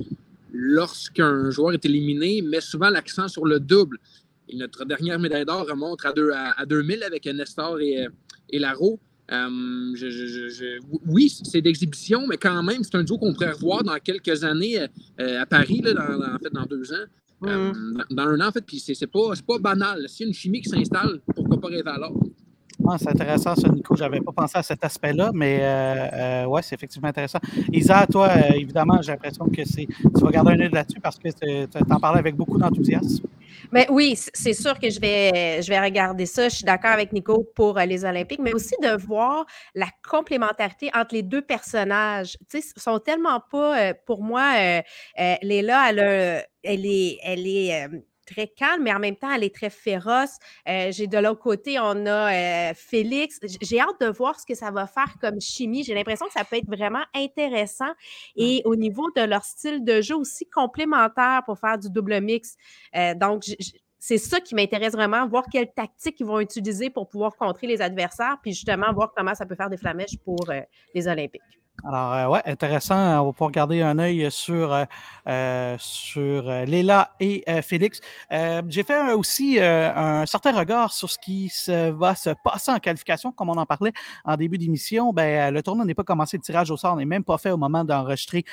lorsqu'un joueur est éliminé, met souvent l'accent sur le double. notre dernière médaille d'or remonte à, deux, à, 2000 avec Nestor et, et. Oui, c'est d'exhibition, mais quand même, c'est un duo qu'on pourrait revoir dans quelques années à Paris, là, dans, en fait, dans deux ans. Mm. dans, un an, en fait, puis c'est pas, pas banal. S'il y a une chimie qui s'installe, pourquoi pas rêver à l'autre? C'est intéressant, ça, Nico. Je n'avais pas pensé à cet aspect-là, mais euh, euh ouais, c'est effectivement intéressant. Isa, toi, euh, évidemment, j'ai l'impression que c'est tu vas garder un œil là-dessus parce que tu en parlais avec beaucoup d'enthousiasme. Mais oui, c'est sûr que je vais, je vais regarder ça. Je suis d'accord avec Nico pour euh, les Olympiques, mais aussi de voir la complémentarité entre les deux personnages. Tu sais, sont tellement pas, pour moi, Léla, elle, elle est, elle est très calme, mais en même temps, elle est très féroce. Euh, j'ai de l'autre côté, on a euh, Félix. J'ai hâte de voir ce que ça va faire comme chimie. J'ai l'impression que ça peut être vraiment intéressant. Et au niveau de leur style de jeu aussi complémentaire pour faire du double mix. Euh, donc, c'est ça qui m'intéresse vraiment, voir quelles tactiques ils vont utiliser pour pouvoir contrer les adversaires, puis justement voir comment ça peut faire des flamèches pour les Olympiques. Alors, euh, ouais, intéressant. On va pouvoir garder un œil sur, euh, euh, sur Léla et Félix. J'ai fait aussi un certain regard sur ce qui se, va se passer en qualification, comme on en parlait en début d'émission. Ben, le tournoi n'est pas commencé, le tirage au sort n'est même pas fait au moment d'enregistrer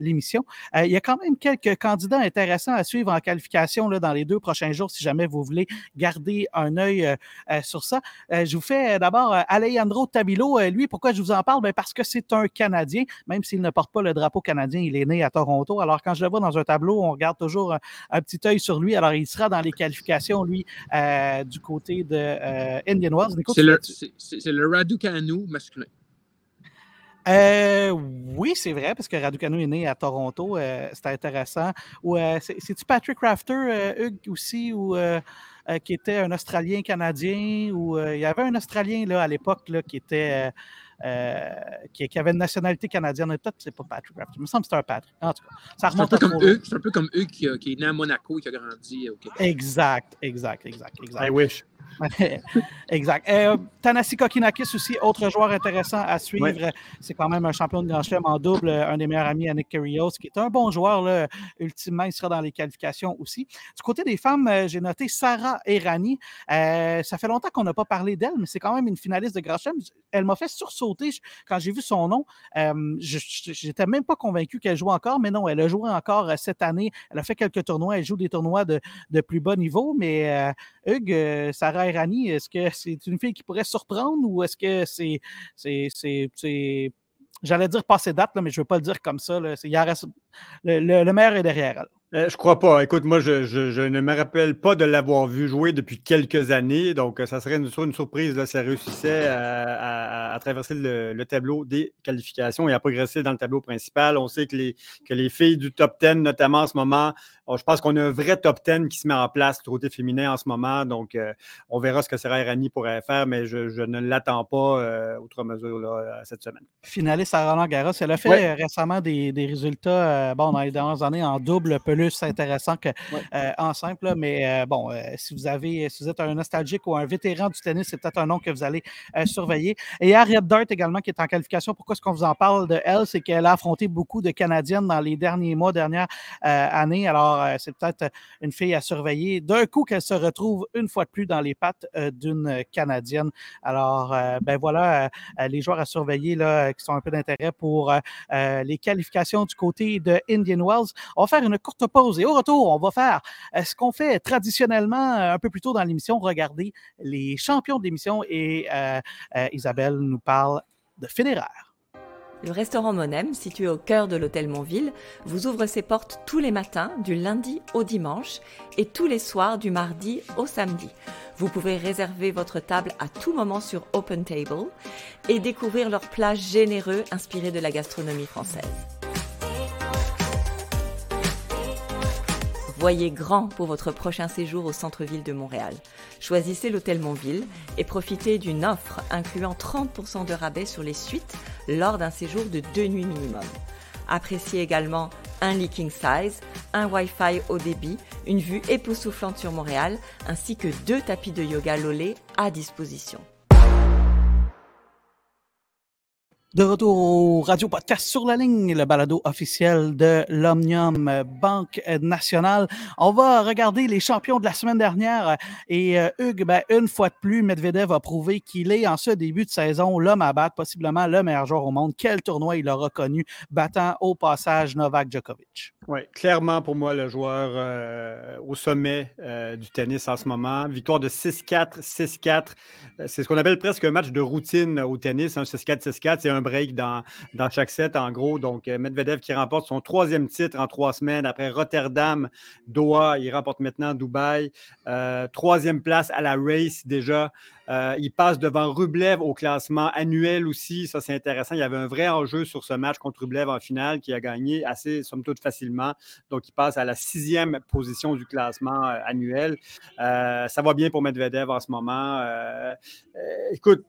l'émission. il y a quand même quelques candidats intéressants à suivre en qualification là, dans les deux prochains jours, si jamais vous voulez garder un œil sur ça. je vous fais d'abord Alejandro Tabilo. lui, pourquoi je vous en parle? Ben, parce que c'est un canadien, même s'il ne porte pas le drapeau canadien, il est né à Toronto. Alors, quand je le vois dans un tableau, on regarde toujours un, petit œil sur lui. Alors, il sera dans les qualifications, lui, euh, du côté de euh, Indian Wells. C'est le, le Raducanu masculin. Euh, oui, c'est vrai, parce que Raducanu est né à Toronto. c'est intéressant. Ou c'est-tu Patrick Rafter, Hugues aussi, ou qui était un Australien canadien, ou il y avait un Australien là, à l'époque qui était euh, qui, avait une nationalité canadienne. Peut-être que c'est pas Patrick Rafter. Il me semble que c'est un Patrick. En tout cas, ça remonte C'est un, peu comme eux, un peu comme eux qui, qui, est né à Monaco et qui a grandi au Québec. Exact, exact, exact, exact. I wish. [laughs] exact. Euh, Tanasi Kokinakis aussi, autre joueur intéressant à suivre. C'est quand même un champion de Grand Chelem en double, un des meilleurs amis, Annick Kyrgios, qui est un bon joueur. Là. Ultimement, il sera dans les qualifications aussi. Du côté des femmes, euh, j'ai noté Sarah Errani. Euh, ça fait longtemps qu'on n'a pas parlé d'elle, mais c'est quand même une finaliste de Grand Chelem. Elle m'a fait sursauter quand j'ai vu son nom. Euh, je n'étais même pas convaincu qu'elle jouait encore, mais non, elle a joué encore cette année. Elle a fait quelques tournois. Elle joue des tournois de, de plus bas niveau, mais Hugues, Sarah est-ce que c'est une fille qui pourrait surprendre ou est-ce que c'est. J'allais dire passer date, mais je ne veux pas le dire comme ça. Là. Le, le, le, meilleur est derrière elle. Euh, je crois pas. Écoute, moi, je, ne me rappelle pas de l'avoir vu jouer depuis quelques années. Donc, euh, ça serait une, surprise là, si elle réussissait à, traverser le, tableau des qualifications et à progresser dans le tableau principal. On sait que les, que les filles du top 10, notamment en ce moment, je pense qu'on a un vrai top 10 qui se met en place du côté féminin en ce moment. Donc, euh, on verra ce que Sarah Rani pourrait faire, mais je, ne l'attends pas outre mesure là, cette semaine. Finaliste à Roland Garros. Elle a fait récemment des, résultats bon, dans les dernières années en double plus intéressant qu'en euh, simple. mais euh, bon, euh, si vous avez, si vous êtes un nostalgique ou un vétéran du tennis, c'est peut-être un nom que vous allez surveiller. Et Harriet Dart également, qui est en qualification. Pourquoi est-ce qu'on vous en parle de elle? C'est qu'elle a affronté beaucoup de Canadiennes dans les derniers mois, dernières années. Alors, c'est peut-être une fille à surveiller. D'un coup, qu'elle se retrouve une fois de plus dans les pattes d'une Canadienne. Alors, ben voilà, les joueurs à surveiller là, qui sont un peu d'intérêt pour les qualifications du côté de Indian Wells. On va faire une courte pause. Et au retour, on va faire euh, ce qu'on fait traditionnellement euh, un peu plus tôt dans l'émission, regarder les champions de l'émission. Et euh, Isabelle nous parle de Fédéraire. Le restaurant Monem, situé au cœur de l'hôtel Montville, vous ouvre ses portes tous les matins du lundi au dimanche et tous les soirs du mardi au samedi. Vous pouvez réserver votre table à tout moment sur Open Table et découvrir leurs plats généreux inspirés de la gastronomie française. Voyez grand pour votre prochain séjour au centre-ville de Montréal. Choisissez l'hôtel Montville et profitez d'une offre incluant 30% de rabais sur les suites lors d'un séjour de deux nuits minimum. Appréciez également un leaking size, un Wi-Fi haut débit, une vue époustouflante sur Montréal, ainsi que deux tapis de yoga Lolé à disposition. De retour au Radio Podcast sur la ligne, le balado officiel de l'Omnium Banque Nationale. On va regarder les champions de la semaine dernière et euh, Hugues, ben, une fois de plus, Medvedev a prouvé qu'il est en ce début de saison l'homme à battre, possiblement le meilleur joueur au monde. Quel tournoi il a reconnu, battant au passage Novak Djokovic? Oui, clairement pour moi le joueur euh, au sommet euh, du tennis en ce moment. Victoire de 6-4, 6-4. C'est ce qu'on appelle presque un match de routine au tennis, un 6-4, 6-4. C'est un break dans, dans chaque set, en gros. Donc, euh, Medvedev qui remporte son troisième titre en trois semaines après Rotterdam, Doha. Il remporte maintenant Dubaï. Euh, troisième place à la race déjà. Euh, il passe devant Rublev au classement annuel aussi. Ça, c'est intéressant. Il y avait un vrai enjeu sur ce match contre Rublev en finale qui a gagné assez, somme toute, facilement. Donc, il passe à la sixième position du classement annuel. ça va bien pour Medvedev en ce moment. écoute,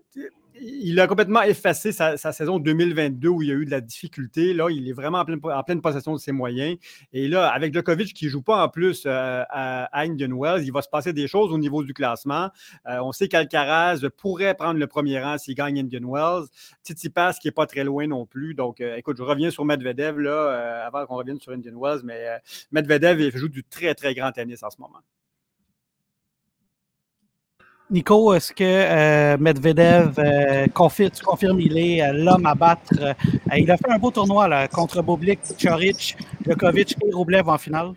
il a complètement effacé sa, saison 2022 où il y a eu de la difficulté. Là, il est vraiment en pleine, possession de ses moyens. Et là, avec Djokovic qui ne joue pas en plus euh, à, Indian Wells, il va se passer des choses au niveau du classement. Euh, on sait qu'Alcaraz pourrait prendre le premier rang s'il gagne Indian Wells. Tsitsipas qui n'est pas très loin non plus. Donc, euh, écoute, je reviens sur Medvedev là, avant qu'on revienne sur Indian Wells, mais Medvedev il joue du très, très grand tennis en ce moment. Nico, est-ce que euh, Medvedev euh, confirme, tu confirmes il est euh, l'homme à battre? il a fait un beau tournoi là, contre Boblik, Choric, Djokovic et Rublev en finale?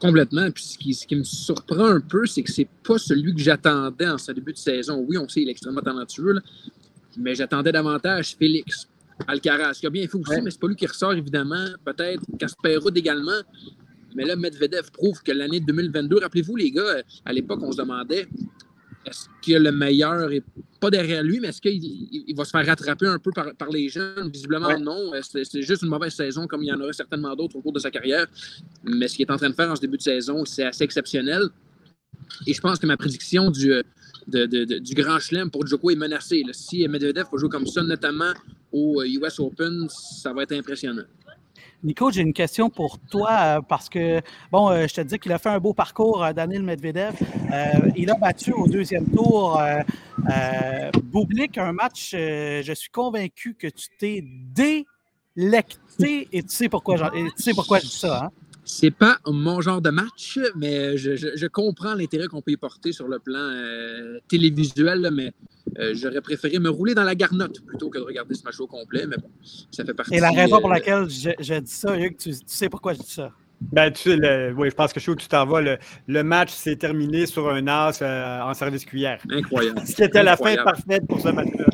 Complètement. Puis ce qui, ce qui me surprend un peu, c'est que c'est pas celui que j'attendais en ce début de saison. Oui, on sait qu'il est extrêmement talentueux, mais j'attendais davantage Félix Alcaraz, qui a bien fait aussi, mais c'est pas lui qui ressort, évidemment. Peut-être Kasperud également. Mais là, Medvedev prouve que l'année 2022, rappelez-vous, les gars, à l'époque, on se demandait est-ce que le meilleur est pas derrière lui, mais est-ce qu'il va se faire rattraper un peu par, les jeunes? Visiblement, non. C'est juste une mauvaise saison, comme il y en aurait certainement d'autres au cours de sa carrière. Mais ce qu'il est en train de faire en ce début de saison, c'est assez exceptionnel. Et je pense que ma prédiction du, du Grand Chelem pour Djoko est menacée. Si Medvedev va jouer comme ça, notamment au US Open, ça va être impressionnant. Nico, j'ai une question pour toi euh, parce que, bon, euh, je te dis qu'il a fait un beau parcours, euh, Daniel Medvedev. il a battu au deuxième tour Boublik, un match, je suis convaincu que tu t'es délecté et tu sais pourquoi, tu sais pourquoi je dis ça. Hein? C'est pas mon genre de match, mais je, comprends l'intérêt qu'on peut y porter sur le plan télévisuel, mais euh, j'aurais préféré me rouler dans la garnotte plutôt que de regarder ce match au complet, mais bon, ça fait partie. Et la raison pour euh, laquelle je, dis ça, Hugues, tu, sais pourquoi je dis ça? Ben, tu sais, oui, je pense que je sais où tu t'en vas. Le, match s'est terminé sur un as euh, en service cuillère. Incroyable. Ce qui était la fin parfaite pour ce match-là.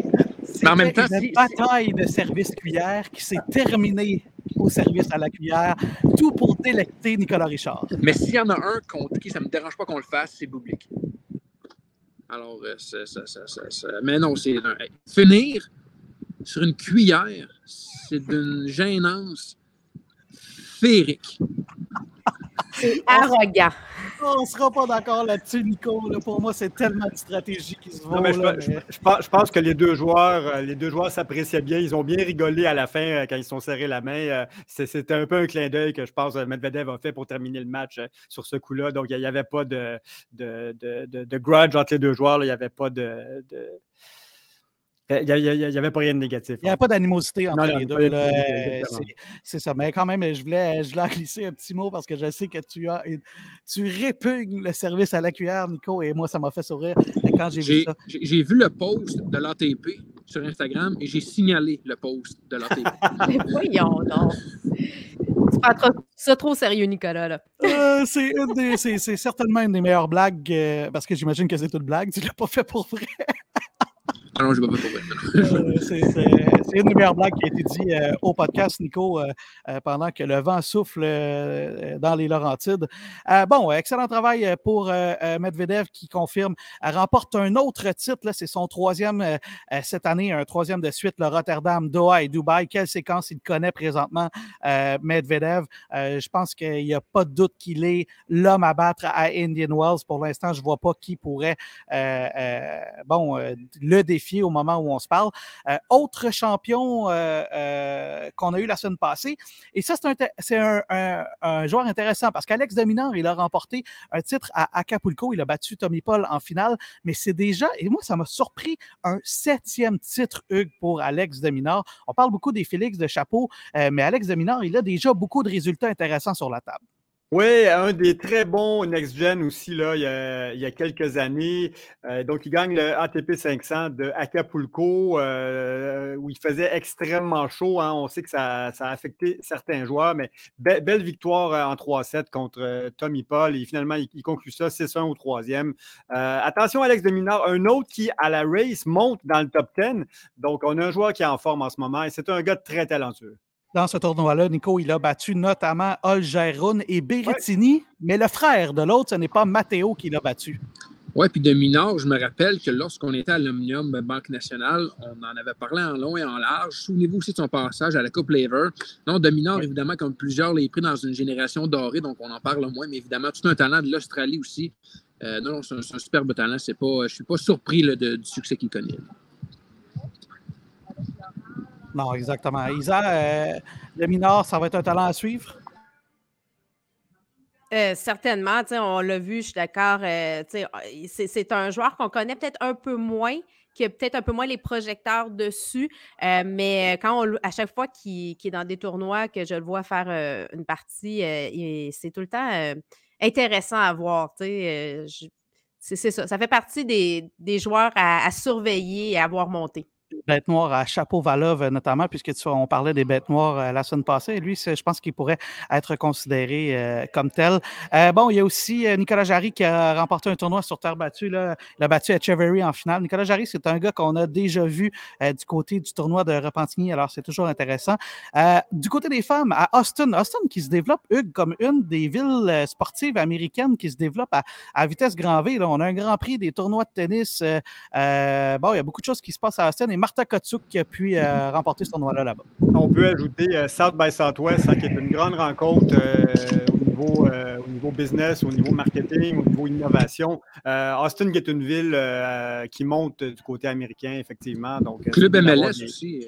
C'est en même temps, une bataille de service cuillère qui s'est terminée au service à la cuillère, tout pour délecter Nicolas Richard. Mais s'il y en a un contre qui ça me dérange pas qu'on le fasse, c'est Bublik. Alors, euh, ça, ça, ça, mais non, c'est finir sur une cuillère, c'est d'une gênance féerique. C'est arrogant. On ne sera pas d'accord là-dessus, Nico. pour moi, c'est tellement de stratégie qui se vont. je, pense, que les deux joueurs euh, les deux joueurs s'appréciaient bien. Ils ont bien rigolé à la fin euh, quand ils se sont serrés la main. Euh, c'était un peu un clin d'œil que je pense que Medvedev a fait pour terminer le match sur ce coup-là. Donc, il n'y avait pas de, de, grudge entre les deux joueurs. Il n'y avait pas de il n'y avait pas rien de négatif. Il n'y avait pas d'animosité entre les deux. C'est ça. Mais quand même, je voulais, je voulais glisser un petit mot parce que je sais que tu as tu répugnes le service à la cuillère, Nico, et moi, ça m'a fait sourire quand j'ai vu ça. J'ai vu le post de l'ATP sur Instagram et j'ai signalé le post de l'ATP. [laughs] voyons non. Tu prends ça trop sérieux, Nicolas. Euh, c'est certainement une des meilleures blagues, euh, parce que j'imagine que c'est toute blague. Tu ne l'as pas fait pour vrai. Ah euh, C'est une des meilleures blagues qui a été dit euh, au podcast, Nico, euh, pendant que le vent souffle dans les Laurentides. bon, excellent travail pour Medvedev qui confirme, remporte un autre titre. C'est son troisième cette année, un troisième de suite, le Rotterdam, Doha et Dubaï. Quelle séquence il connaît présentement, Medvedev? je pense qu'il n'y a pas de doute qu'il est l'homme à battre à Indian Wells. Pour l'instant, je ne vois pas qui pourrait bon, le défi au moment où on se parle. autre champion qu'on a eu la semaine passée. Et ça, c'est un, joueur intéressant parce qu'Alex Dominard, il a remporté un titre à Acapulco. Il a battu Tommy Paul en finale, mais c'est déjà, et moi, ça m'a surpris, un septième titre, Hugues, pour Alex Dominard. On parle beaucoup des Félix de Chapeau, mais Alex Dominard, il a déjà beaucoup de résultats intéressants sur la table. Oui, un des très bons next-gen aussi, là, il, y a, quelques années. Euh, donc, il gagne le ATP 500 de Acapulco, euh, où il faisait extrêmement chaud. Hein. On sait que ça, a affecté certains joueurs, mais belle victoire euh, en 3-7 contre Tommy Paul. Et finalement, il, conclut ça 6-1 au troisième. attention, Alex de Minard, un autre qui, à la race, monte dans le top 10. Donc, on a un joueur qui est en forme en ce moment et c'est un gars très talentueux dans ce tournoi-là, Nico, il a battu notamment Olgerun et Berrettini, mais le frère de l'autre, ce n'est pas Matteo qui l'a battu. Oui, puis de Minard, je me rappelle que lorsqu'on était à l'Omnium Banque Nationale, on en avait parlé en long et en large. Souvenez-vous aussi de son passage à la Coupe Lever. Non, de évidemment, comme plusieurs l'ont pris dans une génération dorée, donc on en parle moins, mais évidemment, tout un talent de l'Australie aussi. Euh, non, c'est un, superbe talent. Pas, je ne suis pas surpris du succès qu'il connaît. Non, exactement. Isa, euh, le mineur, ça va être un talent à suivre? Euh, certainement, on l'a vu, je suis d'accord. Euh, c'est un joueur qu'on connaît peut-être un peu moins, qui a peut-être un peu moins les projecteurs dessus, mais quand on, à chaque fois qu'il est dans des tournois, que je le vois faire une partie, c'est tout le temps intéressant à voir. c'est ça. Ça fait partie des, joueurs à, à surveiller et à voir monter bêtes noires à chapeau Valov, euh, notamment, puisque tu, on parlait des bêtes noires euh, la semaine passée. Lui, je pense qu'il pourrait être considéré euh, comme tel. bon, il y a aussi Nicolas Jarry qui a remporté un tournoi sur terre battue. Là. Il a battu Echeverry en finale. Nicolas Jarry, c'est un gars qu'on a déjà vu du côté du tournoi de Repentigny, alors c'est toujours intéressant. du côté des femmes, à Austin, Austin qui se développe, Hugues, comme une des villes sportives américaines qui se développe à, vitesse grand V. Là. On a un grand prix des tournois de tennis. bon, il y a beaucoup de choses qui se passent à Austin et Martha Kotsuk qui a pu euh, remporter ce tournoi-là là-bas. On peut ajouter euh, South by Southwest, hein, qui est une grande rencontre euh, au, niveau, au, niveau, business, au niveau marketing, au niveau innovation. Austin, qui est une ville qui monte du côté américain, effectivement. Donc, Club MLS aussi.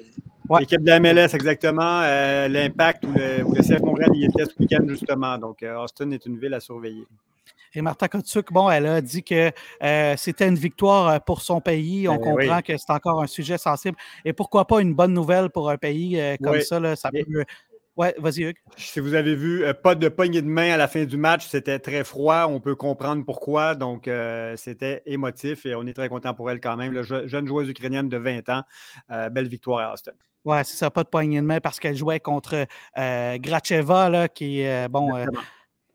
L'équipe de la MLS, exactement. L'Impact ou le, ou le CF Montréal y était ce week-end, justement. Donc, Austin est une ville à surveiller. Et Martha Kotsuk, bon, elle a dit que euh, c'était une victoire euh, pour son pays. On ben comprend que c'est encore un sujet sensible. Et pourquoi pas une bonne nouvelle pour un pays euh, comme ça? Là, ça peut... Ouais, vas-y, Hugues. Si vous avez vu, pas de poignée de main à la fin du match, c'était très froid. On peut comprendre pourquoi. Donc, c'était émotif et on est très content pour elle quand même. La jeune joueuse ukrainienne de 20 ans. belle victoire à Austin. Ouais, c'est ça, pas de poignée de main parce qu'elle jouait contre Gracheva, là, qui est, bon,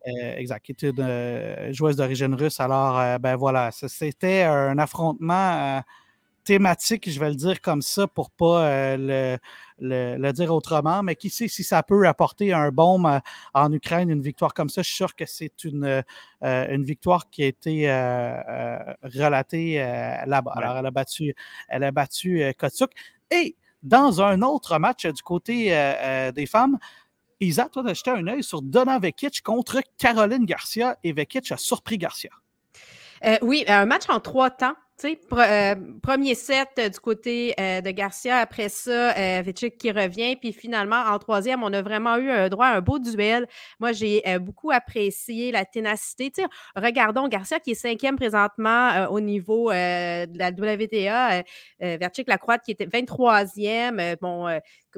euh, exact, qui est une euh, joueuse d'origine russe. Alors, euh, ben voilà, c'était un affrontement thématique, je vais le dire comme ça pour pas le, le, dire autrement, mais qui sait si ça peut apporter un baume en Ukraine, une victoire comme ça. Je suis sûr que c'est une, une victoire qui a été relatée là-bas. Alors, elle a battu, elle a battu Kotsuk. Et dans un autre match du côté des femmes, Isa, toi, as jeté un œil sur Donna Vekic contre Caroline Garcia et Vekic a surpris Garcia. Euh, oui, un match en trois temps. Euh, premier set euh, du côté de Garcia, après ça, Vekic qui revient, puis finalement, en troisième, on a vraiment eu un droit à un beau duel. Moi, j'ai beaucoup apprécié la ténacité. regardons Garcia qui est cinquième présentement au niveau de la WTA, Verchik Lacroix qui était 23e. bon,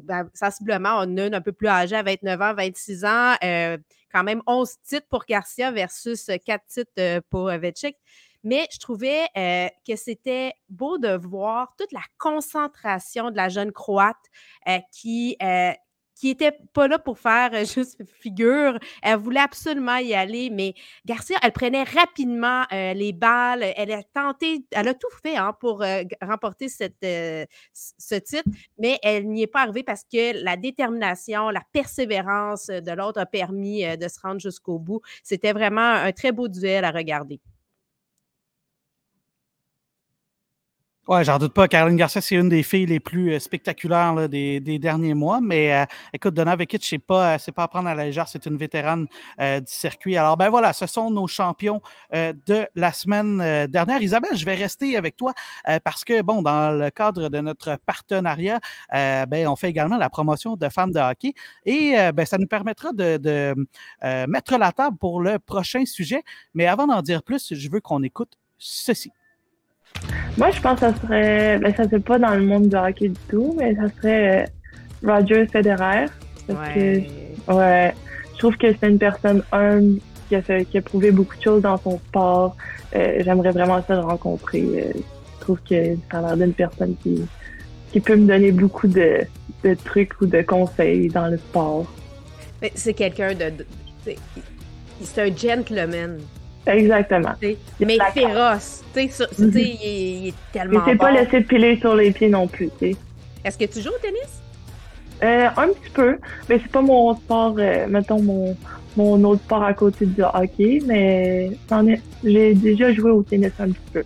ben, sensiblement, on a une un peu plus âgée à 29 ans, 26 ans. Euh, quand même 11 titres pour Garcia versus 4 titres euh, pour euh, Vetchik. Mais je trouvais que c'était beau de voir toute la concentration de la jeune Croate qui, qui n'était pas là pour faire euh, [laughs] juste figure. Elle voulait absolument y aller, mais Garcia, elle prenait rapidement euh, les balles. Elle a tenté, elle a tout fait hein, pour euh, remporter ce titre, mais elle n'y est pas arrivée parce que la détermination, la persévérance de l'autre a permis de se rendre jusqu'au bout. C'était vraiment un très beau duel à regarder. Oui, j'en doute pas. Caroline Garcia, c'est une des filles les plus euh, spectaculaires des, derniers mois. Mais euh, écoute, Donna Vekic, c'est pas, euh, c'est pas à prendre à la légère. C'est une vétérane du circuit. Alors, ben voilà, ce sont nos champions de la semaine dernière. Isabelle, je vais rester avec toi parce que, bon, dans le cadre de notre partenariat, ben, on fait également la promotion de femmes de hockey et ben, ça nous permettra de, de mettre la table pour le prochain sujet. Mais avant d'en dire plus, je veux qu'on écoute ceci. Moi, je pense que ça serait, ben, ça serait pas dans le monde du hockey du tout, mais ça serait euh, Roger Federer. Parce que, ouais, je trouve que c'est une personne humble qui a, fait, qui a prouvé beaucoup de choses dans son sport. Euh, j'aimerais vraiment ça le rencontrer. Euh, je trouve que ça a l'air d'une personne qui, qui peut me donner beaucoup de, de trucs ou de conseils dans le sport. C'est quelqu'un de, de c'est un gentleman. Exactement. mais féroce. Tu sais, mhm. il, est tellement. Il s'est pas laissé piler sur les pieds non plus. Est-ce que tu joues au tennis? Euh, un petit peu. Mais c'est pas mon sport, euh, mettons, mon, mon autre sport à côté du hockey, mais j'ai déjà joué au tennis un petit peu.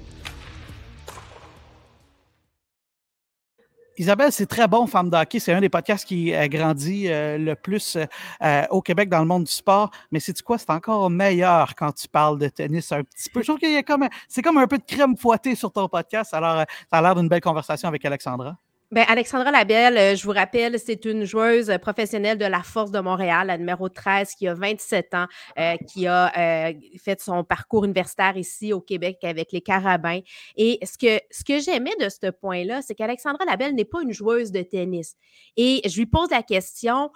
Isabelle, c'est très bon, Femme d'hockey. C'est un des podcasts qui a grandi euh, le plus euh, au Québec dans le monde du sport. Mais c'est quoi? C'est encore meilleur quand tu parles de tennis un petit peu. Je trouve qu'il y a comme, c'est comme un peu de crème fouettée sur ton podcast. Alors, euh, ça a l'air d'une belle conversation avec Alexandra. Bien, Alexandra Labelle, euh, je vous rappelle, c'est une joueuse professionnelle de la Force de Montréal, la numéro 13, qui a 27 ans, euh, qui a euh, fait son parcours universitaire ici au Québec avec les Carabins. Et ce que, ce que j'aimais de ce point-là, c'est qu'Alexandra Labelle n'est pas une joueuse de tennis. Et je lui pose la question,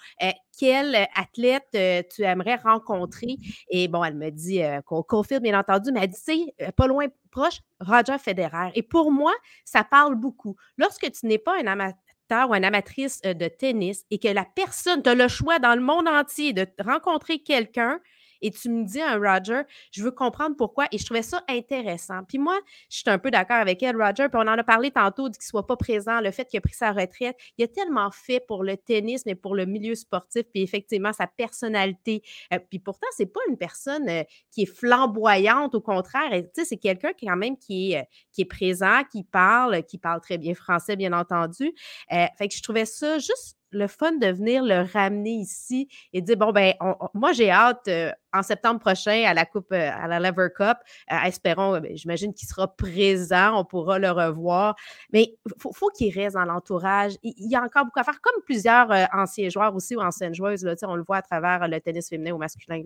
quel athlète tu aimerais rencontrer? Et bon, elle me dit, confirme bien entendu, mais elle dit, pas loin, proche, Roger Federer. Et pour moi, ça parle beaucoup. Lorsque tu n'es pas un amateur ou une amatrice de tennis et que la personne, tu as le choix dans le monde entier de rencontrer quelqu'un et tu me dis un Roger, je veux comprendre pourquoi. Et je trouvais ça intéressant. Puis moi, je suis un peu d'accord avec elle, Roger. Puis on en a parlé tantôt qu'il ne soit pas présent, le fait qu'il a pris sa retraite. Il a tellement fait pour le tennis, mais pour le milieu sportif. Puis effectivement, sa personnalité. Euh, puis pourtant, c'est pas une personne euh, qui est flamboyante. Au contraire, c'est quelqu'un quand même, qui est, euh, qui est présent, qui parle, qui parle très bien français, bien entendu. fait que je trouvais ça juste le fun de venir le ramener ici et dire bon ben moi j'ai hâte euh, en septembre prochain à la coupe euh, à la Lever Cup. Euh, espérons ben, j'imagine qu'il sera présent on pourra le revoir. Mais faut, faut qu'il reste dans l'entourage. Il, y a encore beaucoup à faire comme plusieurs anciens joueurs aussi ou anciennes joueuses là, on le voit à travers le tennis féminin ou masculin.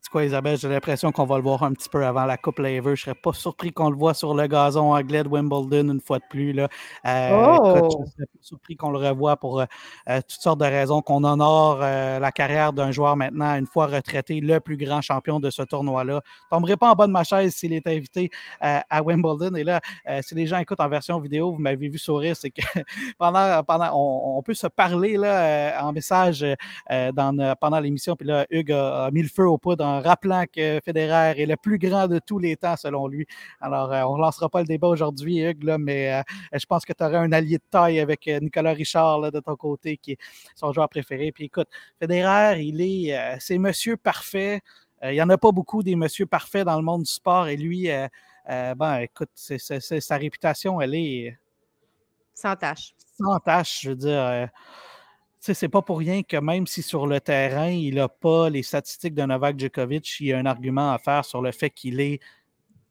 C'est quoi, Isabelle? J'ai l'impression qu'on va le voir un petit peu avant la Coupe Laver. Je serais pas surpris qu'on le voit sur le gazon anglais de Wimbledon une fois de plus. Là. Euh, oh! je serais pas surpris qu'on le revoie pour euh, euh, toutes sortes de raisons, qu'on honore la carrière d'un joueur maintenant, une fois retraité, le plus grand champion de ce tournoi-là. Je tomberai pas en bas de ma chaise s'il est invité à Wimbledon. Et là, si les gens écoutent en version vidéo, vous m'avez vu sourire, c'est que [laughs] pendant, pendant on, peut se parler là, en message dans, pendant l'émission. Puis là, Hugues a, a mis le feu au poudre en rappelant que Federer est le plus grand de tous les temps, selon lui. Alors, euh, on ne lancera pas le débat aujourd'hui, Hugues, mais euh, je pense que tu aurais un allié de taille avec euh, Nicolas Richard de ton côté, qui est son joueur préféré. Puis écoute, Federer, il est, c'est monsieur parfait. il n'y en a pas beaucoup des monsieur parfaits dans le monde du sport. Et lui, ben, écoute, sa réputation, elle est. Sans tâche. Sans tâche, je veux dire c'est pas pour rien que même si sur le terrain, il n'a pas les statistiques de Novak Djokovic, il y a un argument à faire sur le fait qu'il est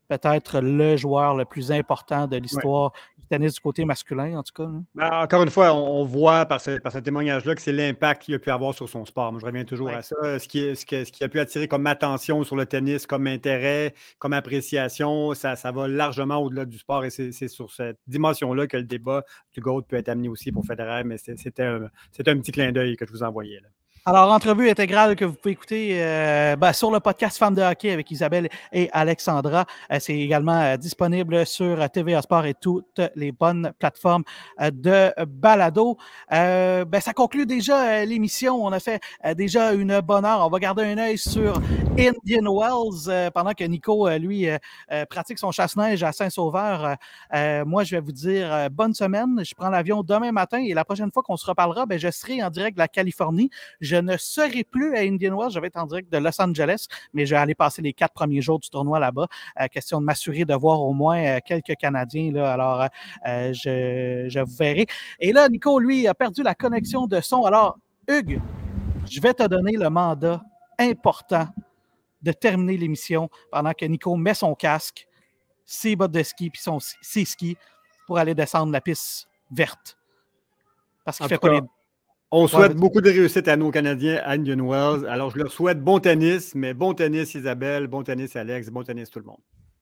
peut-être le joueur le plus important de l'histoire tennis du côté masculin, en tout cas. Ben, encore une fois, on, voit par ce, témoignage-là que c'est l'impact qu'il a pu avoir sur son sport. Moi, je reviens toujours à ça. Ce qui, ce, qui, a pu attirer comme attention sur le tennis, comme intérêt, comme appréciation, ça, ça va largement au-delà du sport et c'est sur cette dimension-là que le débat du GOAT peut être amené aussi pour Federer, mais c'était un, un petit clin d'œil que je vous envoyais. Là. Alors, entrevue intégrale que vous pouvez écouter euh, ben, sur le podcast Femmes de hockey avec Isabelle et Alexandra. Euh, c'est également euh, disponible sur TVA Sport et toutes les bonnes plateformes de balado. ben, ça conclut déjà l'émission. On a fait déjà une bonne heure. On va garder un œil sur Indian Wells pendant que Nico, lui, pratique son chasse-neige à Saint-Sauveur. moi, je vais vous dire bonne semaine. Je prends l'avion demain matin et la prochaine fois qu'on se reparlera, ben, je serai en direct de la Californie. Ne serai plus à Indian Wells. Je vais être en direct de Los Angeles, mais je vais aller passer les quatre premiers jours du tournoi là-bas. question de m'assurer de voir au moins quelques Canadiens. Là. Alors, je, je vous verrai. Et là, Nico, lui, a perdu la connexion de son. Alors, Hugues, je vais te donner le mandat important de terminer l'émission pendant que Nico met son casque, ses bottes de ski puis son, ses skis pour aller descendre la piste verte. Parce qu'il fait pas les... On souhaite beaucoup de réussite à nos Canadiens à Indian Wells. Alors, je leur souhaite bon tennis, mais bon tennis Isabelle, bon tennis Alex, bon tennis tout le monde.